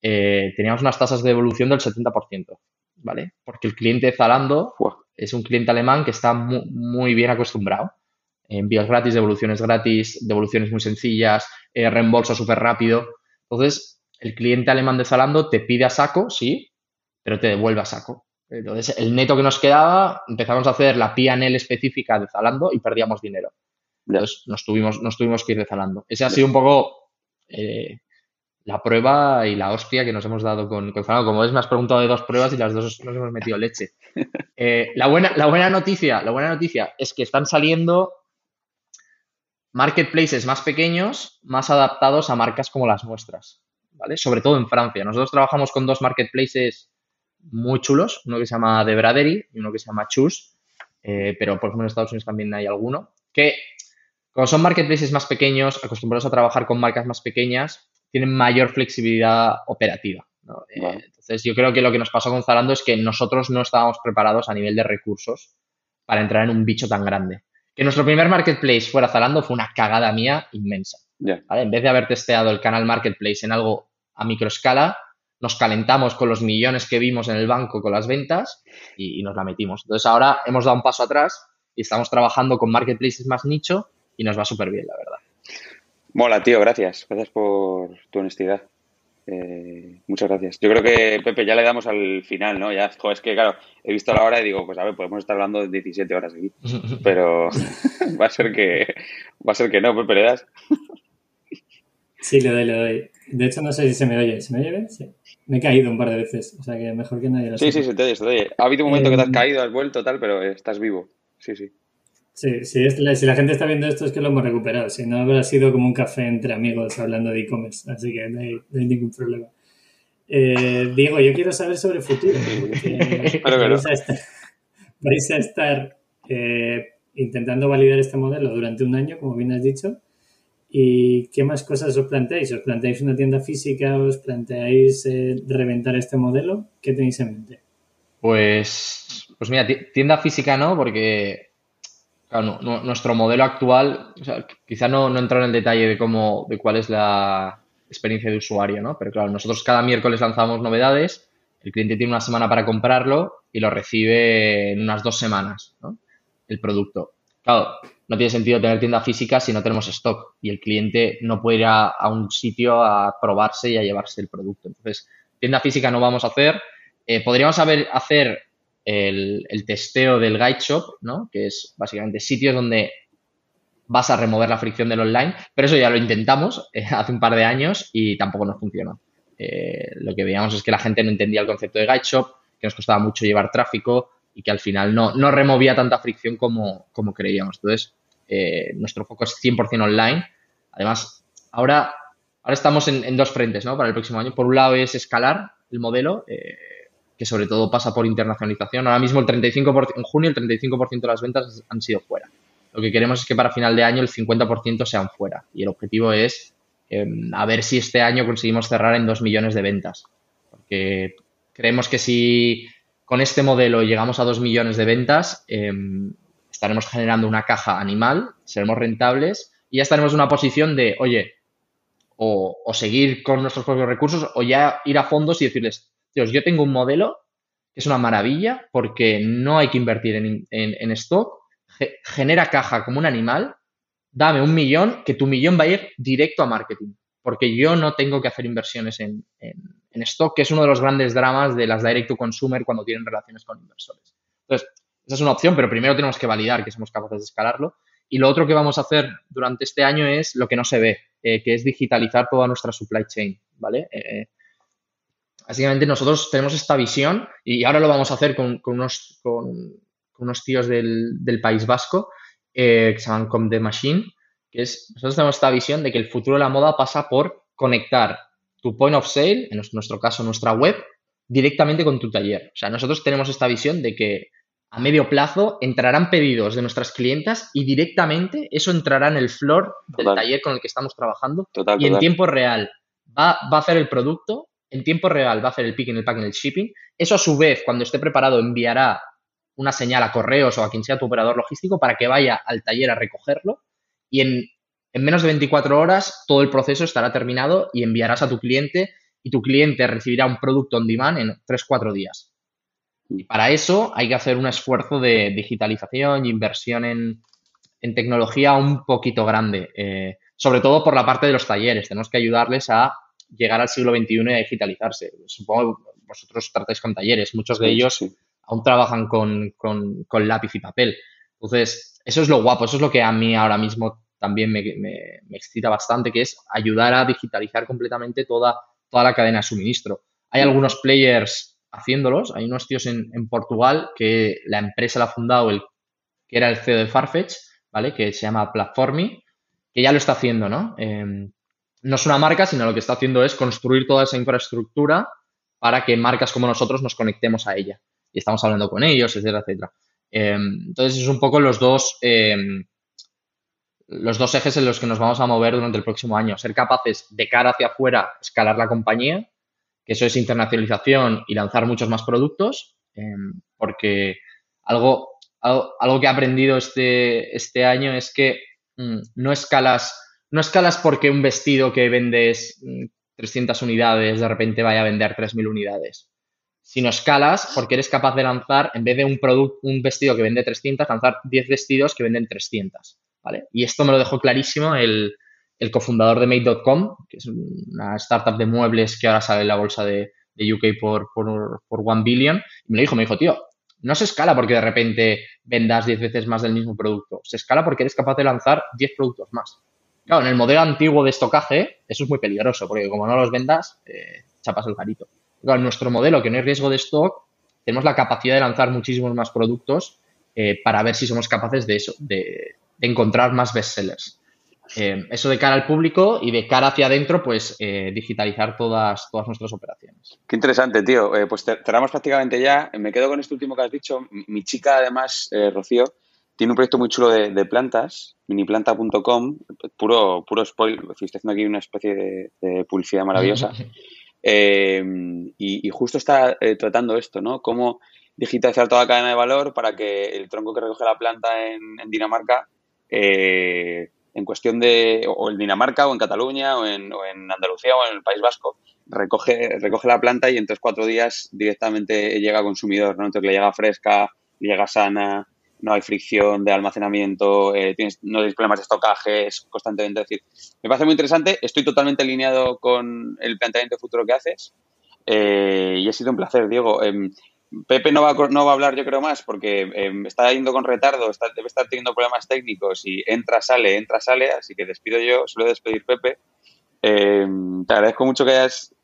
eh, teníamos unas tasas de devolución del 70%, ¿vale? Porque el cliente Zalando es un cliente alemán que está muy bien acostumbrado envíos gratis, devoluciones gratis, devoluciones muy sencillas, eh, reembolso súper rápido. Entonces, el cliente alemán de Zalando te pide a saco, sí, pero te devuelve a saco. Entonces, el neto que nos quedaba, empezamos a hacer la P&L específica de Zalando y perdíamos dinero. Entonces, nos tuvimos, nos tuvimos que ir de Zalando. Ese ha sido un poco eh, la prueba y la hostia que nos hemos dado con, con Zalando. Como ves, me has preguntado de dos pruebas y las dos nos hemos metido leche. (laughs) Eh, la, buena, la, buena noticia, la buena noticia es que están saliendo marketplaces más pequeños, más adaptados a marcas como las nuestras, ¿vale? Sobre todo en Francia. Nosotros trabajamos con dos marketplaces muy chulos, uno que se llama The Bradery y uno que se llama Choose, eh, pero por ejemplo en Estados Unidos también hay alguno, que como son marketplaces más pequeños, acostumbrados a trabajar con marcas más pequeñas, tienen mayor flexibilidad operativa. Eh, entonces yo creo que lo que nos pasó con Zalando es que nosotros no estábamos preparados a nivel de recursos para entrar en un bicho tan grande. Que nuestro primer marketplace fuera Zalando fue una cagada mía inmensa. En vez de haber testeado el canal marketplace en algo a microescala, nos calentamos con los millones que vimos en el banco con las ventas y, nos la metimos. Entonces ahora hemos dado un paso atrás y estamos trabajando con marketplaces más nicho y nos va súper bien, la verdad. Mola, tío, gracias. Gracias por tu honestidad. Eh, muchas gracias. Yo creo que, Pepe, ya le damos al final, ¿no? Ya, es que, claro, he visto la hora y digo, pues a ver, podemos estar hablando 17 horas aquí. (laughs) Pero (laughs) va a ser que, va a ser que no, Pepe, ¿le das? Sí, le doy, le doy. De hecho, no sé si se me oye. ¿Se me oye bien? Sí. Me he caído un par de veces, o sea que mejor que nadie lo Sí, sí, se te oye, se te oye. Ha habido un momento que te has eh, caído, has vuelto, tal, pero estás vivo. Sí, sí. Sí, sí si la gente está viendo esto es que lo hemos recuperado. Si no, habrá sido como un café entre amigos hablando de e-commerce, así que no hay, ningún problema. Eh, Diego, yo quiero saber sobre el futuro. (laughs) (laughs) vais, a (laughs) estar, eh, intentando validar este modelo durante un año, como bien has dicho. ¿Y qué más cosas os planteáis? ¿Os planteáis una tienda física? ¿Os planteáis eh, reventar este modelo? ¿Qué tenéis en mente? Pues, pues mira, tienda física no, porque nuestro modelo actual, quizá no, no entro en el detalle de cómo, de cuál es la experiencia de usuario, ¿no? Pero claro, nosotros cada miércoles lanzamos novedades, el cliente tiene una semana para comprarlo y lo recibe en unas dos semanas, ¿no? El producto. Claro, no tiene sentido tener tienda física si no tenemos stock y el cliente no puede ir a, un sitio a probarse y a llevarse el producto. Entonces, tienda física no vamos a hacer. Eh, podríamos haber, hacer el, testeo del guide shop, ¿no? que es básicamente sitios donde vas a remover la fricción del online, pero eso ya lo intentamos (laughs) eh, hace un par de años y tampoco nos funcionó. Eh, lo que veíamos es que la gente no entendía el concepto de guide shop, que nos costaba mucho llevar tráfico y que al final no, no removía tanta fricción como, como creíamos. Entonces, eh, nuestro foco es 100% online. Además, ahora, ahora estamos en, dos frentes ¿no? para el próximo año. Por un lado es escalar el modelo, que sobre todo pasa por internacionalización. Ahora mismo el 35%, en junio el 35% de las ventas han sido fuera. Lo que queremos es que para final de año el 50% sean fuera. Y el objetivo es em, a ver si este año conseguimos cerrar en 2 millones de ventas. Porque creemos que si con este modelo llegamos a 2 millones de ventas, em, estaremos generando una caja animal, seremos rentables y ya estaremos en una posición de, oye, o, seguir con nuestros propios recursos o ya ir a fondos y decirles, Dios, yo tengo un modelo que es una maravilla porque no hay que invertir en, stock, genera caja como un animal, dame un millón, que tu millón va a ir directo a marketing, porque yo no tengo que hacer inversiones en, en stock, que es uno de los grandes dramas de las direct to consumer cuando tienen relaciones con inversores. Entonces, esa es una opción, pero primero tenemos que validar que somos capaces de escalarlo. Y lo otro que vamos a hacer durante este año es lo que no se ve, eh, que es digitalizar toda nuestra supply chain, ¿vale? Eh, básicamente nosotros tenemos esta visión y ahora lo vamos a hacer con, unos, con, unos tíos del, País Vasco eh, que se llaman Com The Machine, que es, nosotros tenemos esta visión de que el futuro de la moda pasa por conectar tu point of sale, en nuestro caso nuestra web, directamente con tu taller. O sea, nosotros tenemos esta visión de que a medio plazo entrarán pedidos de nuestras clientas y directamente eso entrará en el floor del taller con el que estamos trabajando y en tiempo real va, a hacer el producto, en tiempo real va a hacer el picking, el packing, el shipping. Eso a su vez, cuando esté preparado, enviará una señal a correos o a quien sea tu operador logístico para que vaya al taller a recogerlo y en, en menos de 24 horas todo el proceso estará terminado y enviarás a tu cliente y tu cliente recibirá un producto on demand en 3-4 días. Y para eso hay que hacer un esfuerzo de digitalización y inversión en, tecnología un poquito grande, eh, sobre todo por la parte de los talleres. Tenemos que ayudarles a llegar al siglo XXI y a digitalizarse. Supongo que vosotros tratáis con talleres, muchos de ellos aún trabajan con, lápiz y papel. Entonces, eso es lo guapo, eso es lo que a mí ahora mismo también me, excita bastante, que es ayudar a digitalizar completamente toda, toda la cadena de suministro. Hay algunos players haciéndolos. Hay unos tíos en, Portugal que la empresa la ha fundado el que era el CEO de Farfetch, ¿vale? Que se llama Platformy, que ya lo está haciendo, ¿no? Em, no es una marca, sino lo que está haciendo es construir toda esa infraestructura para que marcas como nosotros nos conectemos a ella. Y estamos hablando con ellos, etcétera, etcétera. Em, entonces, es un poco los dos, em, los dos ejes en los que nos vamos a mover durante el próximo año. Ser capaces de cara hacia afuera escalar la compañía que eso es internacionalización y lanzar muchos más productos, em, porque algo, algo, que he aprendido este, este año es que mm, no escalas no escalas porque un vestido que vendes 300 mm, unidades de repente vaya a vender 3.000 unidades, sino escalas porque eres capaz de lanzar, en vez de un, producto, un vestido que vende 300, lanzar 10 vestidos que venden 300, ¿vale? Y esto me lo dejó clarísimo el, cofundador de Made.com, que es una startup de muebles que ahora sale en la bolsa de, UK por, por, por One Billion. Y me lo dijo, me dijo, tío, no se escala porque de repente vendas 10 veces más del mismo producto. Se escala porque eres capaz de lanzar 10 productos más. Claro, en el modelo antiguo de estocaje, eso es muy peligroso, porque como no los vendas, eh, chapas el carito. Claro, en nuestro modelo, que no hay riesgo de stock, tenemos la capacidad de lanzar muchísimos más productos eh, para ver si somos capaces de eso, de, encontrar más bestsellers. Eh, eso de cara al público y de cara hacia adentro, pues eh, digitalizar todas, todas nuestras operaciones. Qué interesante, tío. pues cerramos prácticamente ya. Me quedo con este último que has dicho. Mi, chica, además, Rocío, tiene un proyecto muy chulo de, plantas, miniplanta.com, puro, puro spoil. Estoy haciendo aquí una especie de publicidad maravillosa. Em, y, justo está eh, tratando esto, ¿no? Cómo digitalizar toda la cadena de valor para que el tronco que recoge la planta en, Dinamarca, eh, en cuestión de, o en Dinamarca, o en Cataluña, o en, Andalucía, o en el País Vasco, recoge, recoge la planta y en tres, cuatro días directamente llega a consumidor, ¿no? Entonces le llega fresca, le llega sana, no hay fricción de almacenamiento, eh, no tienes problemas de estocaje, es constantemente. decir, me parece muy interesante, estoy totalmente alineado con el planteamiento futuro que haces eh, y ha sido un placer, Diego. Em, Pepe no va, no va a hablar, yo creo, más porque em, está yendo con retardo, debe estar teniendo problemas técnicos y entra, sale, entra, sale, así que despido yo, suelo despedir Pepe. Em, te agradezco mucho que hayas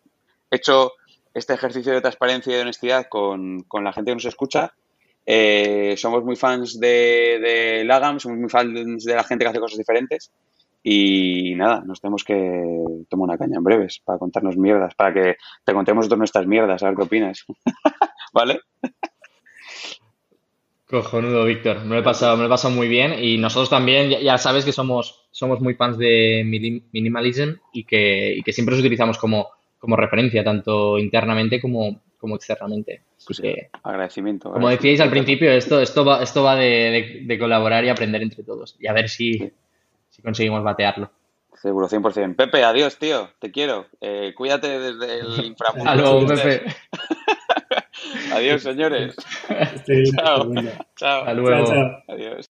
hecho este ejercicio de transparencia y de honestidad con, con la gente que nos escucha eh, somos muy fans de, de Lagam, somos muy fans de la gente que hace cosas diferentes. Y nada, nos tenemos que tomar una caña en breves para contarnos mierdas, para que te contemos nosotros nuestras mierdas, a ver qué opinas. (laughs) ¿Vale? Cojonudo, Víctor. Me lo he pasado, me lo he pasado muy bien. Y nosotros también, ya, sabes que somos, somos muy fans de minimalism y que, y que siempre los utilizamos como, como referencia, tanto internamente como, como externamente. Pues, agradecimiento. Como decíais al principio, esto, esto va, esto va de, colaborar y aprender entre todos. Y a ver si, si conseguimos batearlo. Seguro, 100%. Pepe, adiós, tío. Te quiero. Eh, cuídate desde el (laughs) inframundo. Hasta Pepe. (laughs) adiós, señores. (laughs) chao. Chao. Hasta luego. Adiós.